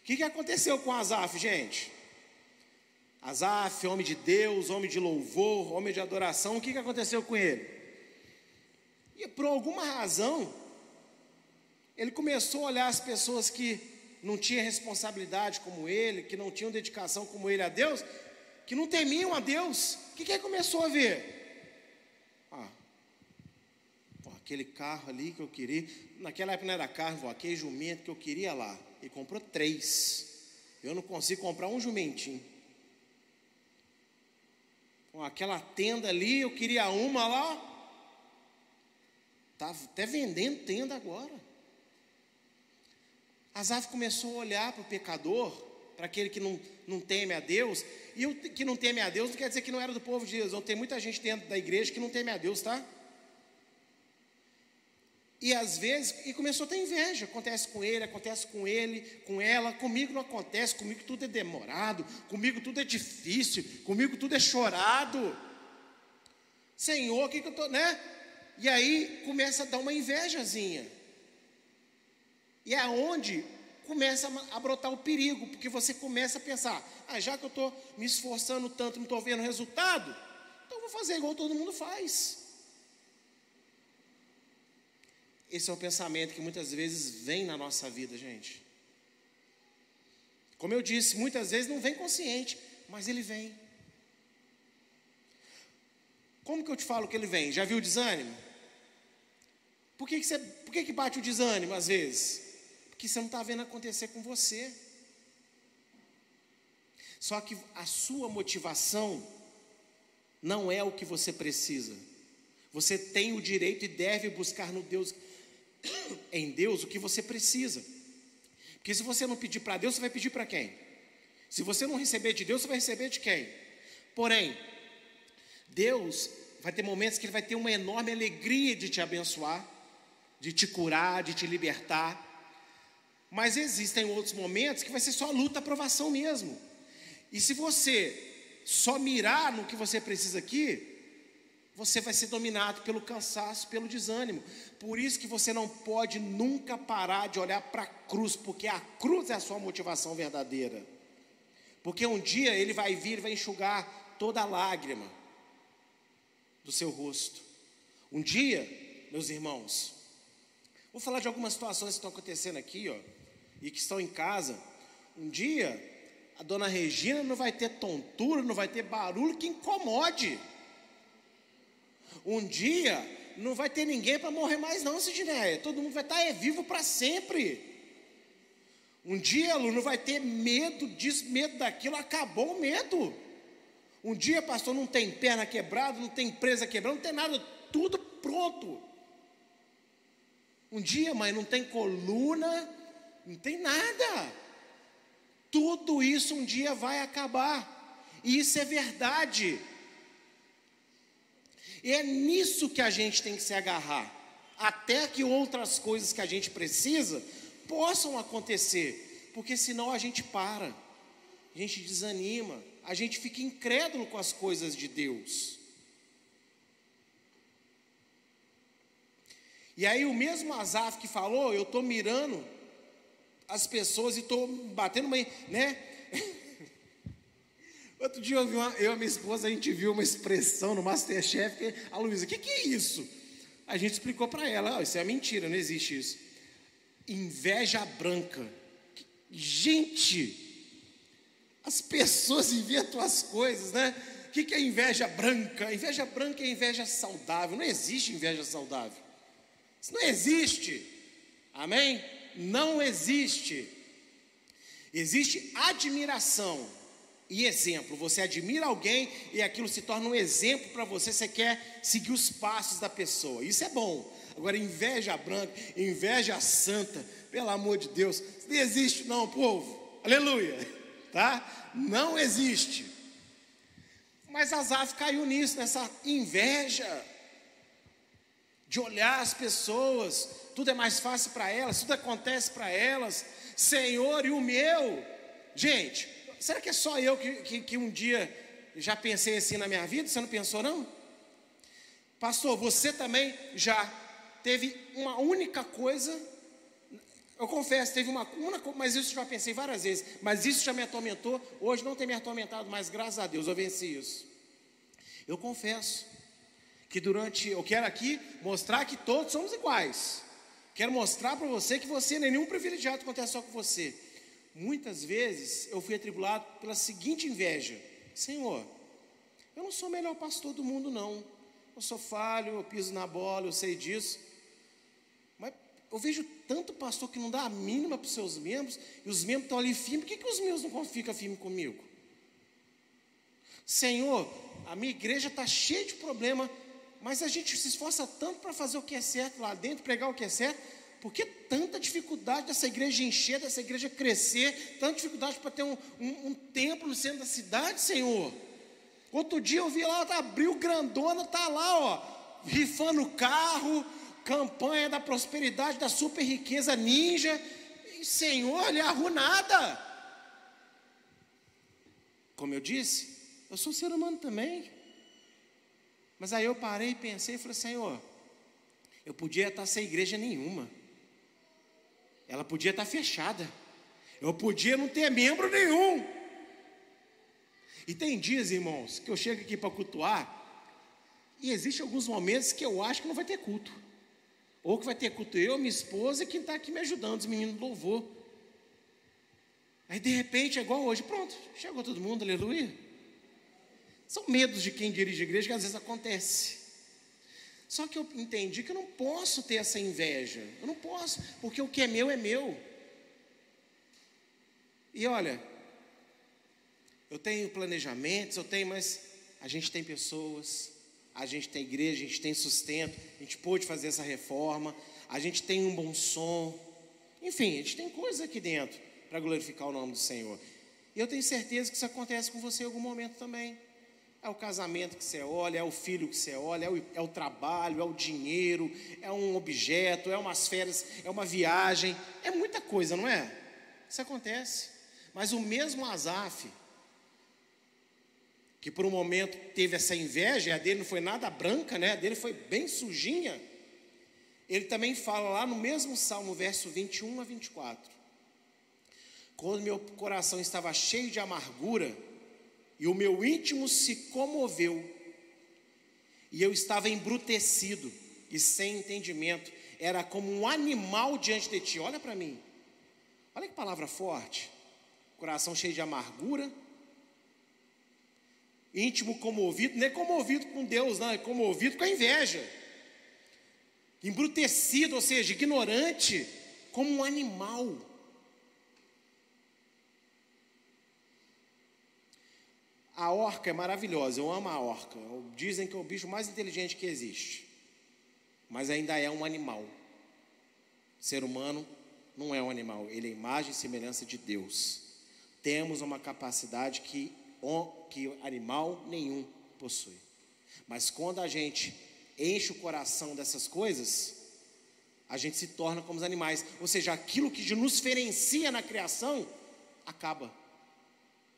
O que, que aconteceu com Asaf, gente? Asaf, homem de Deus, homem de louvor, homem de adoração, o que, que aconteceu com ele? E por alguma razão, ele começou a olhar as pessoas que não tinham responsabilidade como ele, que não tinham dedicação como ele a Deus, que não temiam a Deus. O que, que ele começou a ver? Ah, pô, aquele carro ali que eu queria, naquela época não era carro, aquele jumento que eu queria lá, e comprou três. Eu não consigo comprar um jumentinho aquela tenda ali, eu queria uma lá. Está até vendendo tenda agora. Asaf começou a olhar para o pecador, para aquele que não, não teme a Deus. E o que não teme a Deus não quer dizer que não era do povo de Deus. Não tem muita gente dentro da igreja que não teme a Deus, tá? E às vezes, e começou a ter inveja, acontece com ele, acontece com ele, com ela, comigo não acontece, comigo tudo é demorado, comigo tudo é difícil, comigo tudo é chorado. Senhor, o que, que eu estou, né? E aí começa a dar uma invejazinha. E é onde começa a brotar o perigo, porque você começa a pensar: ah, já que eu estou me esforçando tanto, não estou vendo resultado, então vou fazer igual todo mundo faz. Esse é o pensamento que muitas vezes vem na nossa vida, gente. Como eu disse, muitas vezes não vem consciente, mas ele vem. Como que eu te falo que ele vem? Já viu o desânimo? Por que, que, você, por que, que bate o desânimo às vezes? Porque você não está vendo acontecer com você. Só que a sua motivação não é o que você precisa. Você tem o direito e deve buscar no Deus *coughs* em Deus o que você precisa. Porque se você não pedir para Deus, você vai pedir para quem? Se você não receber de Deus, você vai receber de quem? Porém, Deus vai ter momentos que Ele vai ter uma enorme alegria de te abençoar, de te curar, de te libertar. Mas existem outros momentos que vai ser só luta, aprovação mesmo. E se você só mirar no que você precisa aqui, você vai ser dominado pelo cansaço, pelo desânimo. Por isso que você não pode nunca parar de olhar para a cruz, porque a cruz é a sua motivação verdadeira. Porque um dia ele vai vir, vai enxugar toda a lágrima do seu rosto. Um dia, meus irmãos, vou falar de algumas situações que estão acontecendo aqui, ó, e que estão em casa. Um dia, a dona Regina não vai ter tontura, não vai ter barulho que incomode. Um dia não vai ter ninguém para morrer mais, não, Sidneia. Todo mundo vai estar tá, é, vivo para sempre. Um dia, Lu, não vai ter medo disso, medo daquilo, acabou o medo. Um dia, pastor, não tem perna quebrada, não tem presa quebrada, não tem nada, tudo pronto. Um dia, mãe, não tem coluna, não tem nada. Tudo isso um dia vai acabar. E isso é verdade. E é nisso que a gente tem que se agarrar, até que outras coisas que a gente precisa possam acontecer, porque senão a gente para, a gente desanima, a gente fica incrédulo com as coisas de Deus. E aí o mesmo Azaf que falou, eu estou mirando as pessoas e estou batendo uma, né? *laughs* Outro dia eu, uma, eu e minha esposa, a gente viu uma expressão no Masterchef, que, a Luísa, o que, que é isso? A gente explicou para ela, oh, isso é mentira, não existe isso. Inveja branca. Gente, as pessoas inventam as coisas, né? que, que é inveja branca? Inveja branca é inveja saudável. Não existe inveja saudável. Isso não existe. Amém? Não existe. Existe admiração e exemplo. Você admira alguém e aquilo se torna um exemplo para você. Você quer seguir os passos da pessoa. Isso é bom. Agora, inveja branca, inveja santa, pelo amor de Deus, não existe, não, povo. Aleluia. Tá? Não existe. Mas Azaf caiu nisso, nessa inveja de olhar as pessoas, tudo é mais fácil para elas, tudo acontece para elas. Senhor, e o meu? Gente, será que é só eu que, que, que um dia já pensei assim na minha vida? Você não pensou, não? Pastor, você também já teve uma única coisa. Eu confesso, teve uma única, mas isso já pensei várias vezes. Mas isso já me atormentou. Hoje não tem me atormentado, mas graças a Deus eu venci isso. Eu confesso que durante, eu quero aqui mostrar que todos somos iguais. Quero mostrar para você que você não é nenhum privilegiado acontece só com você. Muitas vezes eu fui atribulado pela seguinte inveja: Senhor, eu não sou o melhor pastor do mundo, não. Eu sou falho, eu piso na bola, eu sei disso. Mas eu vejo tanto pastor que não dá a mínima para os seus membros, e os membros estão ali firmes, por que, que os meus não ficam firmes comigo? Senhor, a minha igreja está cheia de problema mas a gente se esforça tanto para fazer o que é certo lá dentro, pregar o que é certo, por que tanta dificuldade dessa igreja encher, dessa igreja crescer, tanta dificuldade para ter um, um, um, templo no centro da cidade, Senhor? Outro dia eu vi lá, tá, abriu grandona, tá lá, ó, rifando carro, campanha da prosperidade, da super riqueza ninja, e, Senhor, ele nada. Como eu disse, eu sou ser humano também. Mas aí eu parei e pensei e falei, Senhor, eu podia estar sem igreja nenhuma. Ela podia estar fechada. Eu podia não ter membro nenhum. E tem dias, irmãos, que eu chego aqui para cultuar, e existem alguns momentos que eu acho que não vai ter culto. Ou que vai ter culto eu, minha esposa e quem está aqui me ajudando, os meninos do louvor. Aí de repente é igual hoje, pronto, chegou todo mundo, aleluia. São medos de quem dirige igreja que às vezes acontece. Só que eu entendi que eu não posso ter essa inveja. Eu não posso, porque o que é meu é meu. E olha, eu tenho planejamentos, eu tenho, mas a gente tem pessoas, a gente tem igreja, a gente tem sustento, a gente pôde fazer essa reforma, a gente tem um bom som. Enfim, a gente tem coisas aqui dentro para glorificar o nome do Senhor. E eu tenho certeza que isso acontece com você em algum momento também. É o casamento que você olha, é o filho que você olha, é o, é o, trabalho, é o dinheiro, é um objeto, é umas férias, é uma viagem, é muita coisa, não é? Isso acontece. Mas o mesmo Azaf, que por um momento teve essa inveja, a dele não foi nada branca, né? A dele foi bem sujinha. Ele também fala lá no mesmo salmo, verso 21 a 24. Quando meu coração estava cheio de amargura, e o meu íntimo se comoveu, e eu estava embrutecido e sem entendimento, era como um animal diante de ti. Olha para mim, olha que palavra forte. Coração cheio de amargura, íntimo comovido, não é comovido com Deus, não, é comovido com a inveja. Embrutecido, ou seja, ignorante, como um animal. A orca é maravilhosa, eu amo a orca. Dizem que é o bicho mais inteligente que existe. Mas ainda é um animal. Ser humano não é um animal, ele é imagem e semelhança de Deus. Temos uma capacidade que, que animal nenhum possui. Mas quando a gente enche o coração dessas coisas, a gente se torna como os animais. Ou seja, aquilo que nos diferencia na criação acaba.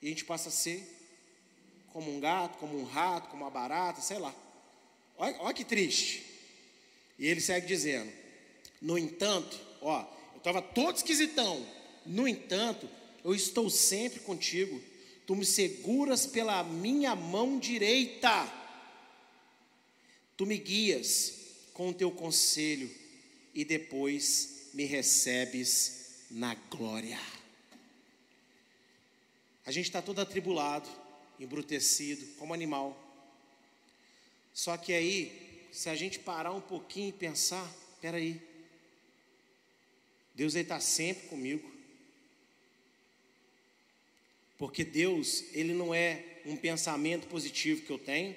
E a gente passa a ser como um gato, como um rato, como uma barata, sei lá. Olha, olha que triste. E ele segue dizendo: No entanto, ó, eu estava todo esquisitão. No entanto, eu estou sempre contigo. Tu me seguras pela minha mão direita. Tu me guias com o teu conselho e depois me recebes na glória. A gente está todo atribulado embrutecido, como animal. Só que aí, se a gente parar um pouquinho e pensar, peraí, Deus está sempre comigo. Porque Deus, Ele não é um pensamento positivo que eu tenho,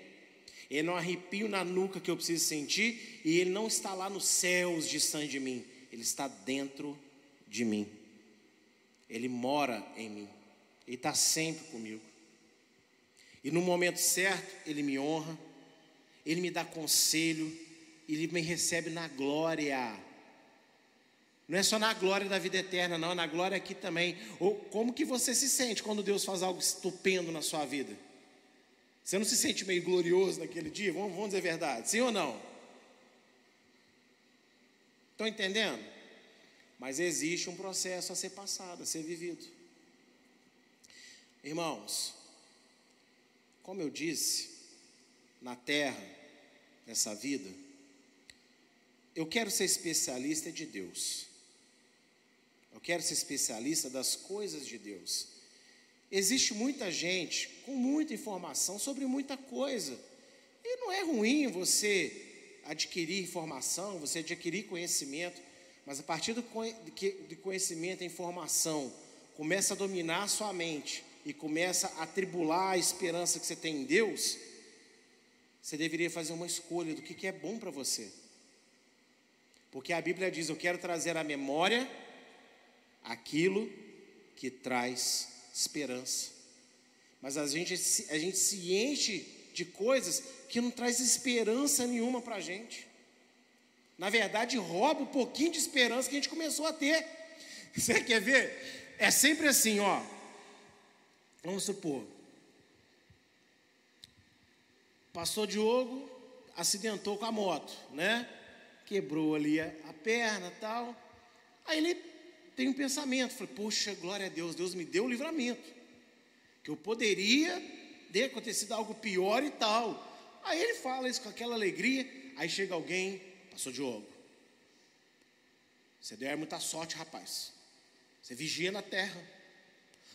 Ele não é um arrepio na nuca que eu preciso sentir, e Ele não está lá nos céus distante de mim, Ele está dentro de mim. Ele mora em mim, Ele está sempre comigo. E no momento certo, Ele me honra, Ele me dá conselho, Ele me recebe na glória. Não é só na glória da vida eterna, não, é na glória aqui também. Ou como que você se sente quando Deus faz algo estupendo na sua vida? Você não se sente meio glorioso naquele dia? Vamos, vamos dizer a verdade, sim ou não? Estão entendendo? Mas existe um processo a ser passado, a ser vivido. Irmãos, como eu disse, na terra, nessa vida, eu quero ser especialista de Deus. Eu quero ser especialista das coisas de Deus. Existe muita gente com muita informação sobre muita coisa. E não é ruim você adquirir informação, você adquirir conhecimento, mas a partir do conhecimento e informação começa a dominar a sua mente e começa a tribular a esperança que você tem em Deus, você deveria fazer uma escolha do que é bom para você. Porque a Bíblia diz: Eu quero trazer à memória aquilo que traz esperança. Mas a gente, a gente se enche de coisas que não traz esperança nenhuma para a gente. Na verdade, rouba um pouquinho de esperança que a gente começou a ter. *laughs* Você quer ver? É sempre assim, ó. Vamos supor. Pastor Diogo acidentou com a moto, né? Quebrou ali a, perna tal. Aí ele tem um pensamento, falei, poxa, glória a Deus, Deus me deu o livramento, que eu poderia ter acontecido algo pior e tal. Aí ele fala isso com aquela alegria, aí chega alguém, passou Diogo, você deu muita sorte, rapaz, você vigia na terra,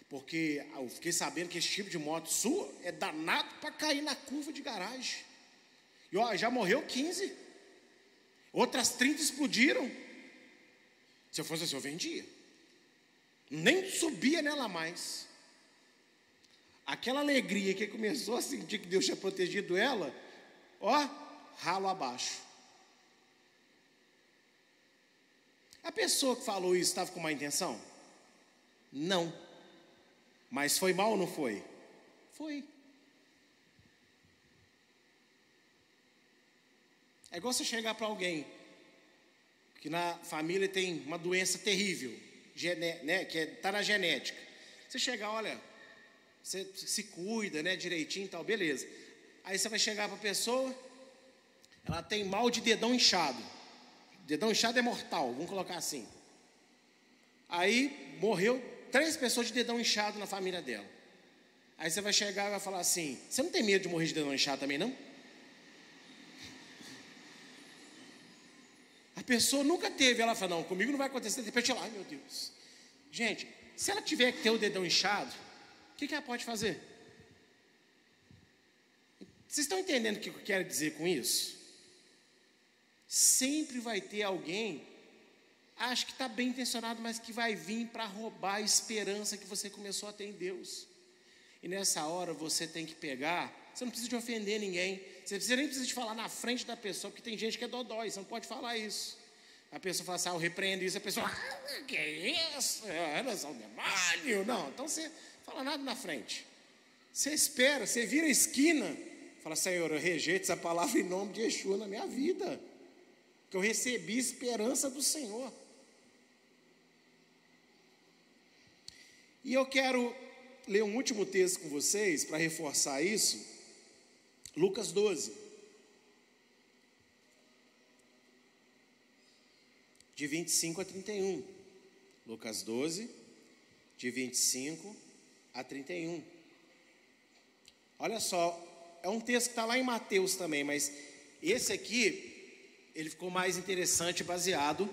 porque eu fiquei sabendo que esse tipo de moto sua é danado para cair na curva de garagem. E ó, já morreu 15. Outras 30 explodiram. Se eu fosse assim, eu vendia nem subia nela mais. Aquela alegria que começou a sentir que Deus tinha protegido ela, ó, ralo abaixo. A pessoa que falou isso estava com má intenção? Não. Mas foi mal ou não foi? Foi. É igual você chegar para alguém que na família tem uma doença terrível né, que está é, na genética. Você chegar, olha, você se cuida, né, direitinho e tal, beleza. Aí você vai chegar para a pessoa, ela tem mal de dedão inchado. Dedão inchado é mortal, vamos colocar assim. Aí morreu três pessoas de dedão inchado na família dela. Aí você vai chegar e vai falar assim: Você não tem medo de morrer de dedão inchado também, não? A pessoa nunca teve, ela fala, não, comigo não vai acontecer, de repente ela, ai meu Deus. Gente, se ela tiver que ter o dedão inchado, o que, que ela pode fazer? Vocês estão entendendo o que eu quero dizer com isso? Sempre vai ter alguém, acho que está bem intencionado, mas que vai vir para roubar a esperança que você começou a ter em Deus. E nessa hora você tem que pegar, você não precisa de ofender ninguém, você nem precisa de falar na frente da pessoa, porque tem gente que é dodói, você não pode falar isso. A pessoa fala assim, ah, eu repreendo isso, a pessoa, ah, que é isso? Elas são demônio. Não, então você fala nada na frente. Você espera, você vira a esquina, fala, Senhor, eu rejeito essa palavra em nome de Yeshua na minha vida. Que eu recebi esperança do Senhor. E eu quero ler um último texto com vocês para reforçar isso. Lucas 12. De 25 a 31. Lucas 12, de 25 a 31. Olha só, é um texto que está lá em Mateus também, mas esse aqui, ele ficou mais interessante baseado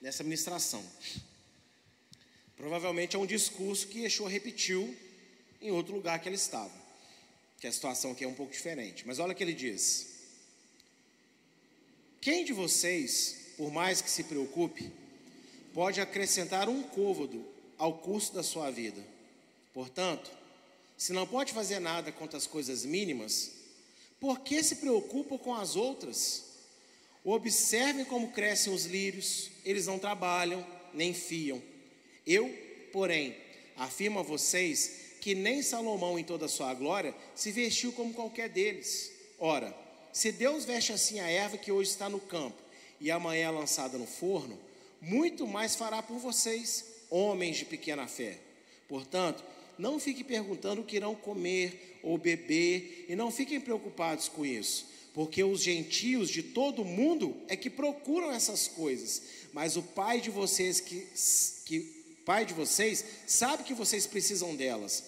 nessa ministração. Provavelmente é um discurso que Yeshua repetiu em outro lugar que ela estava. Que a situação aqui é um pouco diferente. Mas olha o que ele diz: Quem de vocês, por mais que se preocupe, pode acrescentar um côvado ao curso da sua vida? Portanto, se não pode fazer nada quanto às coisas mínimas, por que se preocupa com as outras? Observem como crescem os lírios, eles não trabalham, nem fiam. Eu, porém, afirmo a vocês que nem Salomão, em toda a sua glória, se vestiu como qualquer deles. Ora, se Deus veste assim a erva que hoje está no campo e amanhã é lançada no forno, muito mais fará por vocês, homens de pequena fé. Portanto, não fiquem perguntando o que irão comer ou beber, e não fiquem preocupados com isso, porque os gentios de todo mundo é que procuram essas coisas, mas o Pai de vocês que, que Pai de vocês sabe que vocês precisam delas.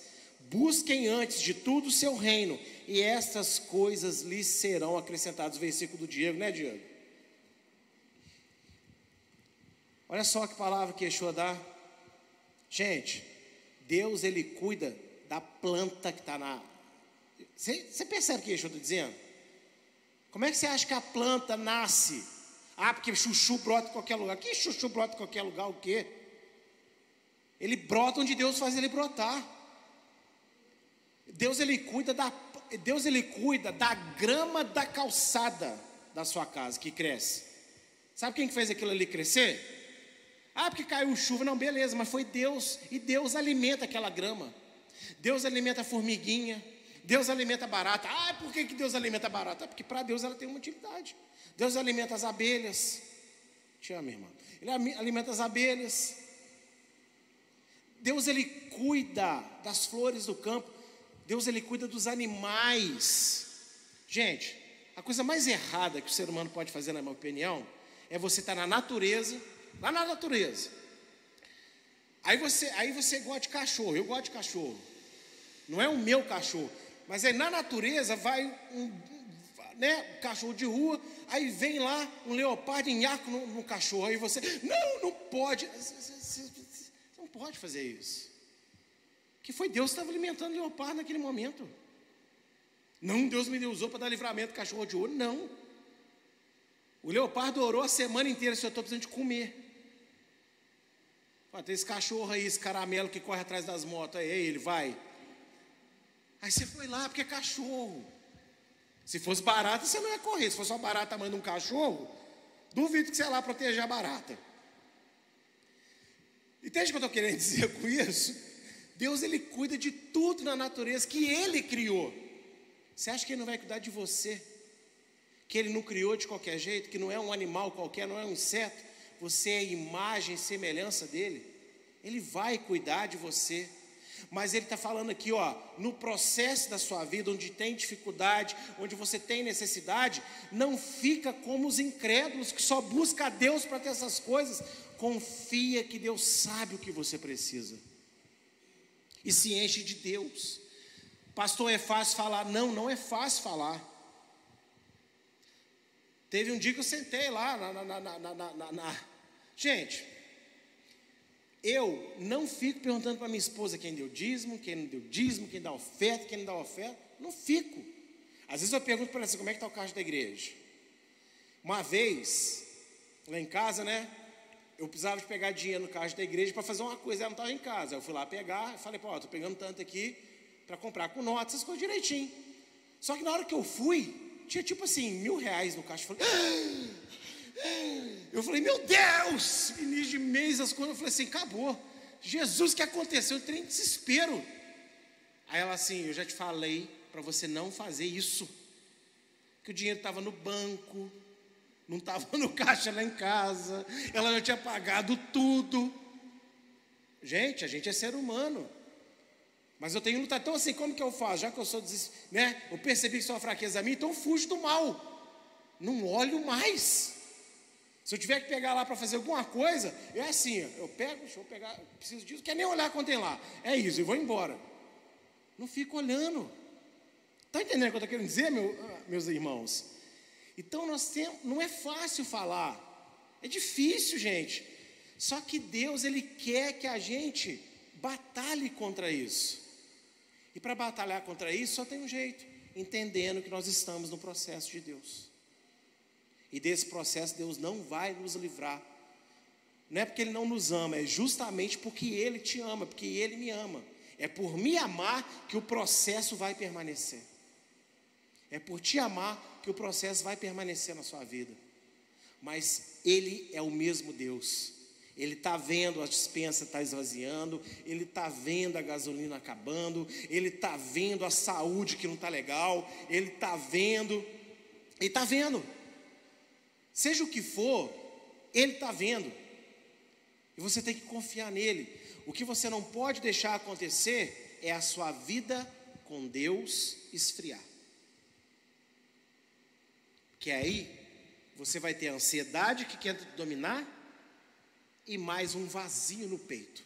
Busquem antes de tudo o seu reino, e estas coisas lhes serão acrescentadas. Versículo do Diego, né, Diego? Olha só que palavra que Yeshua dá. Gente, Deus ele cuida da planta que está na. Você, percebe o que eu estou dizendo? Como é que você acha que a planta nasce? Ah, porque chuchu brota em qualquer lugar. Que chuchu brota em qualquer lugar? O quê? Ele brota onde Deus faz ele brotar. Deus ele cuida da Deus ele cuida da grama da calçada da sua casa que cresce. Sabe quem fez aquilo ali crescer? Ah, porque caiu chuva. Não, beleza, mas foi Deus. E Deus alimenta aquela grama. Deus alimenta a formiguinha. Deus alimenta a barata. Ah, por que, que Deus alimenta a barata? Porque para Deus ela tem uma utilidade. Deus alimenta as abelhas. Te amo, irmã. Ele alimenta as abelhas. Deus ele cuida das flores do campo. Deus ele cuida dos animais. Gente, a coisa mais errada que o ser humano pode fazer, na minha opinião, é você estar na natureza lá na natureza. Aí você, aí você gosta de cachorro, eu gosto de cachorro. Não é o meu cachorro, mas aí na natureza vai um, né, um cachorro de rua, aí vem lá um leopardo em no, no cachorro, aí você, não, não pode, você, você, pode fazer isso. Que foi Deus que estava alimentando o leopardo naquele momento. Não, Deus me usou para dar livramento cachorro de ouro, não. O leopardo orou a semana inteira, se eu estou precisando de comer. Tem esse cachorro aí, esse caramelo que corre atrás das motos aí, ele vai. Aí você foi lá porque é cachorro. Se fosse barata, você não ia correr. Se fosse uma barata tamanho de um cachorro, duvido que você ia lá proteger a barata. Entende o que eu estou querendo dizer com isso? Deus ele cuida de tudo na natureza que Ele criou. Você acha que Ele não vai cuidar de você? Que Ele não criou de qualquer jeito? Que não é um animal qualquer, não é um inseto? você é imagem e semelhança dele, ele vai cuidar de você. Mas ele está falando aqui, ó, no processo da sua vida, onde tem dificuldade, onde você tem necessidade, não fica como os incrédulos que só busca a Deus para ter essas coisas. Confia que Deus sabe o que você precisa. E se enche de Deus. Pastor, é fácil falar? Não, não é fácil falar. Teve um dia que eu sentei lá na, na, na, na Gente, eu não fico perguntando para minha esposa quem deu dízimo, quem não deu dízimo, quem dá oferta, quem não dá oferta. Não fico. Às vezes eu pergunto para ela assim, como é que está o caixa da igreja? Uma vez, lá em casa, né? Eu precisava de pegar dinheiro no caixa da igreja para fazer uma coisa, ela não estava em casa. Eu fui lá pegar, falei, pô, estou pegando tanto aqui para comprar com notas, essas coisas direitinho. Só que na hora que eu fui, tinha tipo assim, mil reais no caixa. Eu falei! *gasps* Eu falei, meu Deus, início de mês, as coisas, eu falei assim, acabou. Jesus, o que aconteceu? Eu entrei em desespero. Aí ela assim, eu já te falei para você não fazer isso. Que o dinheiro estava no banco, não estava no caixa lá em casa, ela já tinha pagado tudo. Gente, a gente é ser humano. Mas eu tenho que lutar. Então, assim, como que eu faço? Já que eu sou des... né? Eu percebi que isso é uma fraqueza minha, então fujo do mal. Não olho mais. Se eu tiver que pegar lá para fazer alguma coisa, é assim, eu pego, deixa eu pegar, preciso disso, quer nem olhar quanto tem lá. É isso, e vou embora. Não fico olhando. Está entendendo o que eu estou querendo dizer, meu, ah, meus irmãos? Então nós temos, não é fácil falar. É difícil, gente. Só que Deus, Ele quer que a gente batalhe contra isso. E para batalhar contra isso só tem um jeito, entendendo que nós estamos no processo de Deus. E desse processo Deus não vai nos livrar. Não é porque Ele não nos ama, é justamente porque Ele te ama, porque Ele me ama. É por me amar que o processo vai permanecer. É por te amar que o processo vai permanecer na sua vida. Mas Ele é o mesmo Deus. Ele está vendo a dispensa estar tá esvaziando, ele está vendo a gasolina acabando, ele está vendo a saúde que não está legal, ele está vendo, ele está vendo. Seja o que for, ele está vendo. E você tem que confiar nele. O que você não pode deixar acontecer é a sua vida com Deus esfriar. Que aí você vai ter ansiedade que quer dominar e mais um vazio no peito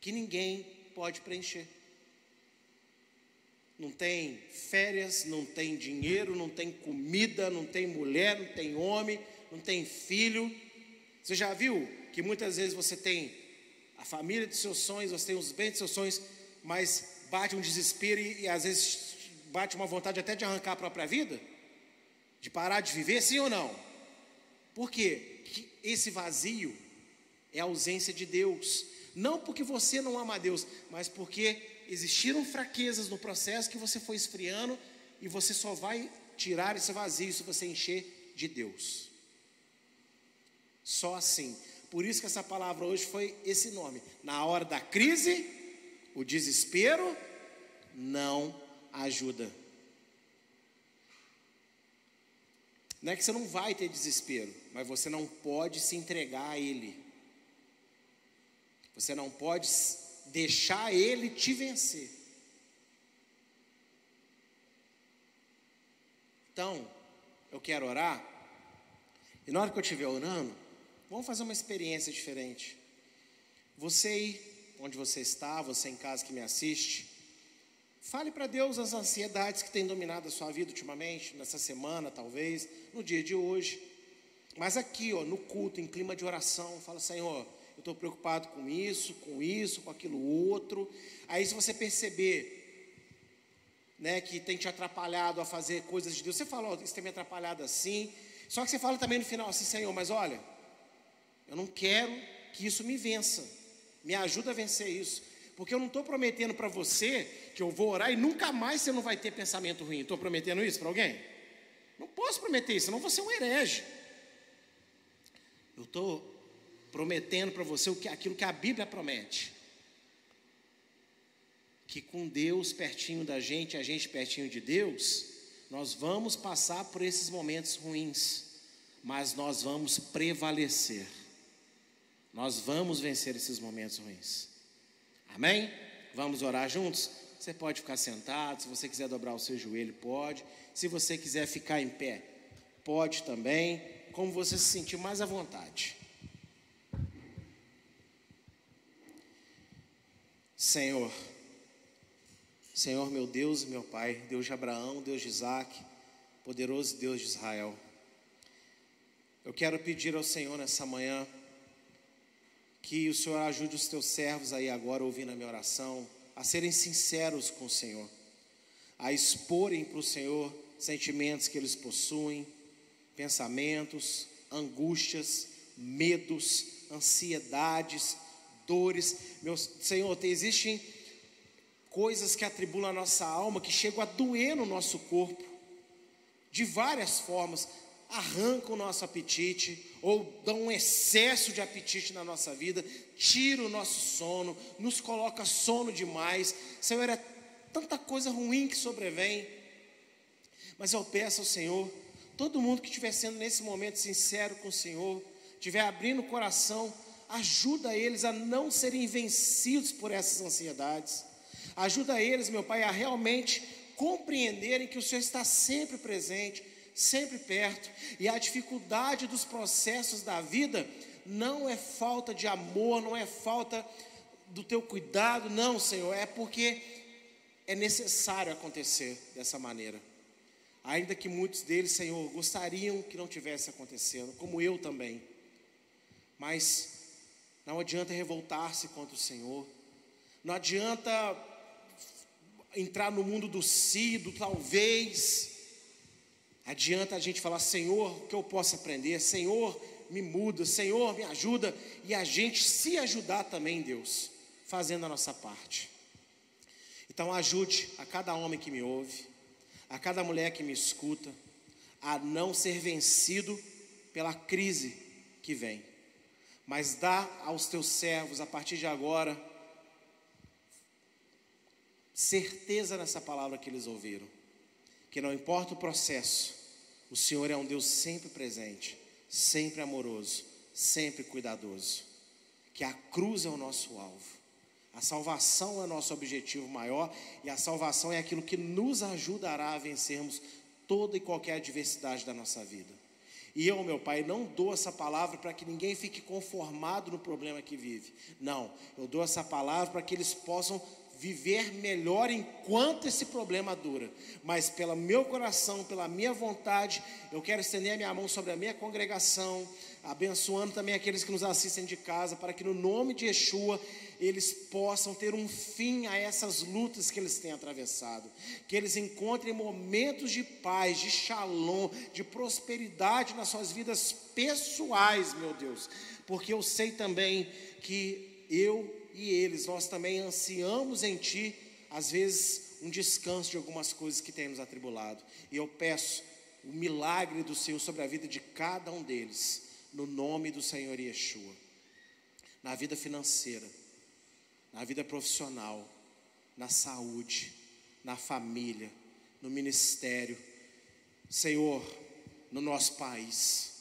que ninguém pode preencher. Não tem férias, não tem dinheiro, não tem comida, não tem mulher, não tem homem, não tem filho. Você já viu que muitas vezes você tem a família dos seus sonhos, você tem os bens dos seus sonhos, mas bate um desespero e, e às vezes bate uma vontade até de arrancar a própria vida? De parar de viver, sim ou não? Por quê? Que esse vazio é a ausência de Deus. Não porque você não ama a Deus, mas porque existiram fraquezas no processo que você foi esfriando e você só vai tirar esse vazio se você encher de Deus. Só assim. Por isso que essa palavra hoje foi esse nome. Na hora da crise, o desespero não ajuda. Não é que você não vai ter desespero, mas você não pode se entregar a ele. Você não pode deixar ele te vencer. Então, eu quero orar. E na hora que eu estiver orando, Vamos fazer uma experiência diferente. Você aí, onde você está, você em casa que me assiste, fale para Deus as ansiedades que têm dominado a sua vida ultimamente, nessa semana, talvez, no dia de hoje. Mas aqui, ó, no culto, em clima de oração, fala, Senhor, eu estou preocupado com isso, com isso, com aquilo outro. Aí, se você perceber né, que tem te atrapalhado a fazer coisas de Deus, você fala, ó, isso tem me atrapalhado assim. Só que você fala também no final assim, Senhor, mas olha, eu não quero que isso me vença. Me ajuda a vencer isso. Porque eu não estou prometendo para você que eu vou orar e nunca mais você não vai ter pensamento ruim. Estou prometendo isso para alguém? Não posso prometer isso, senão você é um herege. Eu estou prometendo para você aquilo que a Bíblia promete. Que com Deus pertinho da gente, a gente pertinho de Deus, nós vamos passar por esses momentos ruins, mas nós vamos prevalecer. Nós vamos vencer esses momentos ruins. Amém? Vamos orar juntos? Você pode ficar sentado, se você quiser dobrar o seu joelho, pode. Se você quiser ficar em pé, pode também, como você se sentir mais à vontade. Senhor, Senhor meu Deus e meu Pai, Deus de Abraão, Deus de Isaac, poderoso Deus de Israel. Eu quero pedir ao Senhor nessa manhã que o Senhor ajude os teus servos aí agora, ouvindo a minha oração, a serem sinceros com o Senhor, a exporem para o Senhor sentimentos que eles possuem, pensamentos, angústias, medos, ansiedades, dores. Meu Senhor, existem coisas que atribulam a nossa alma, que chegam a doer no nosso corpo, de várias formas arranca o nosso apetite, ou dão um excesso de apetite na nossa vida, tira o nosso sono, nos coloca sono demais. Senhor, é tanta coisa ruim que sobrevém. Mas eu peço ao Senhor, todo mundo que estiver sendo nesse momento sincero com o Senhor, estiver abrindo o coração, ajuda eles a não serem vencidos por essas ansiedades. Ajuda eles, meu Pai, a realmente compreenderem que o Senhor está sempre presente, sempre perto. E a dificuldade dos processos da vida não é falta de amor, não é falta do teu cuidado, não, Senhor, é porque é necessário acontecer dessa maneira. Ainda que muitos deles, Senhor, gostariam que não tivesse acontecendo, como eu também. Mas não adianta revoltar-se contra o Senhor. Não adianta entrar no mundo do si, do talvez. Adianta a gente falar, Senhor, que eu posso aprender? Senhor, me muda, Senhor, me ajuda, e a gente se ajudar também, Deus, fazendo a nossa parte. Então, ajude a cada homem que me ouve, a cada mulher que me escuta, a não ser vencido pela crise que vem, mas dá aos teus servos, a partir de agora, certeza nessa palavra que eles ouviram, que não importa o processo, o Senhor é um Deus sempre presente, sempre amoroso, sempre cuidadoso, que a cruz é o nosso alvo. A salvação é nosso objetivo maior e a salvação é aquilo que nos ajudará a vencermos toda e qualquer adversidade da nossa vida. E eu, meu Pai, não dou essa palavra para que ninguém fique conformado no problema que vive. Não, eu dou essa palavra para que eles possam viver melhor enquanto esse problema dura. Mas pelo meu coração, pela minha vontade, eu quero estender a minha mão sobre a minha congregação, abençoando também aqueles que nos assistem de casa, para que no nome de Yeshua eles possam ter um fim a essas lutas que eles têm atravessado, que eles encontrem momentos de paz, de shalom, de prosperidade nas suas vidas pessoais, meu Deus, porque eu sei também que eu e eles, nós também ansiamos em Ti, às vezes, um descanso de algumas coisas que temos atribulado. E eu peço o milagre do Senhor sobre a vida de cada um deles, no nome do Senhor Yeshua. Na vida financeira, na vida profissional, na saúde, na família, no ministério. Senhor, no nosso país.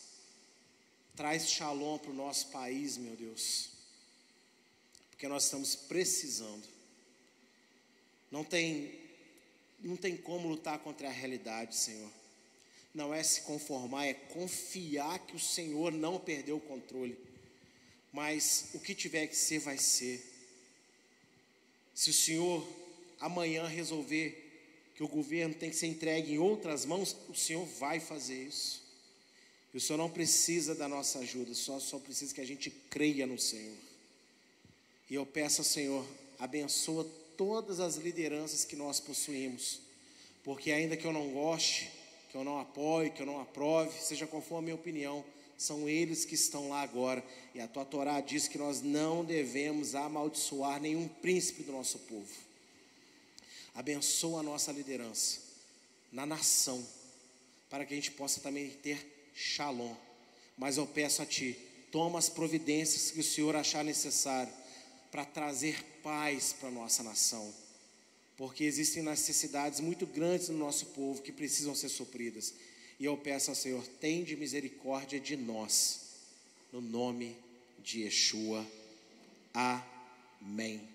Traz shalom para o nosso país, meu Deus porque nós estamos precisando. Não tem, não tem como lutar contra a realidade, Senhor. Não é se conformar, é confiar que o Senhor não perdeu o controle. Mas o que tiver que ser, vai ser. Se o Senhor amanhã resolver que o governo tem que ser entregue em outras mãos, o Senhor vai fazer isso. E o Senhor não precisa da nossa ajuda, só, só precisa que a gente creia no Senhor. E eu peço ao Senhor, abençoa todas as lideranças que nós possuímos, porque ainda que eu não goste, que eu não apoie, que eu não aprove, seja qual for a minha opinião, são eles que estão lá agora. E a tua Torá diz que nós não devemos amaldiçoar nenhum príncipe do nosso povo. Abençoa a nossa liderança na nação, para que a gente possa também ter shalom. Mas eu peço a ti, toma as providências que o Senhor achar necessário para trazer paz para a nossa nação, porque existem necessidades muito grandes no nosso povo que precisam ser supridas. E eu peço ao Senhor, tende misericórdia de nós, no nome de Yeshua. Amém.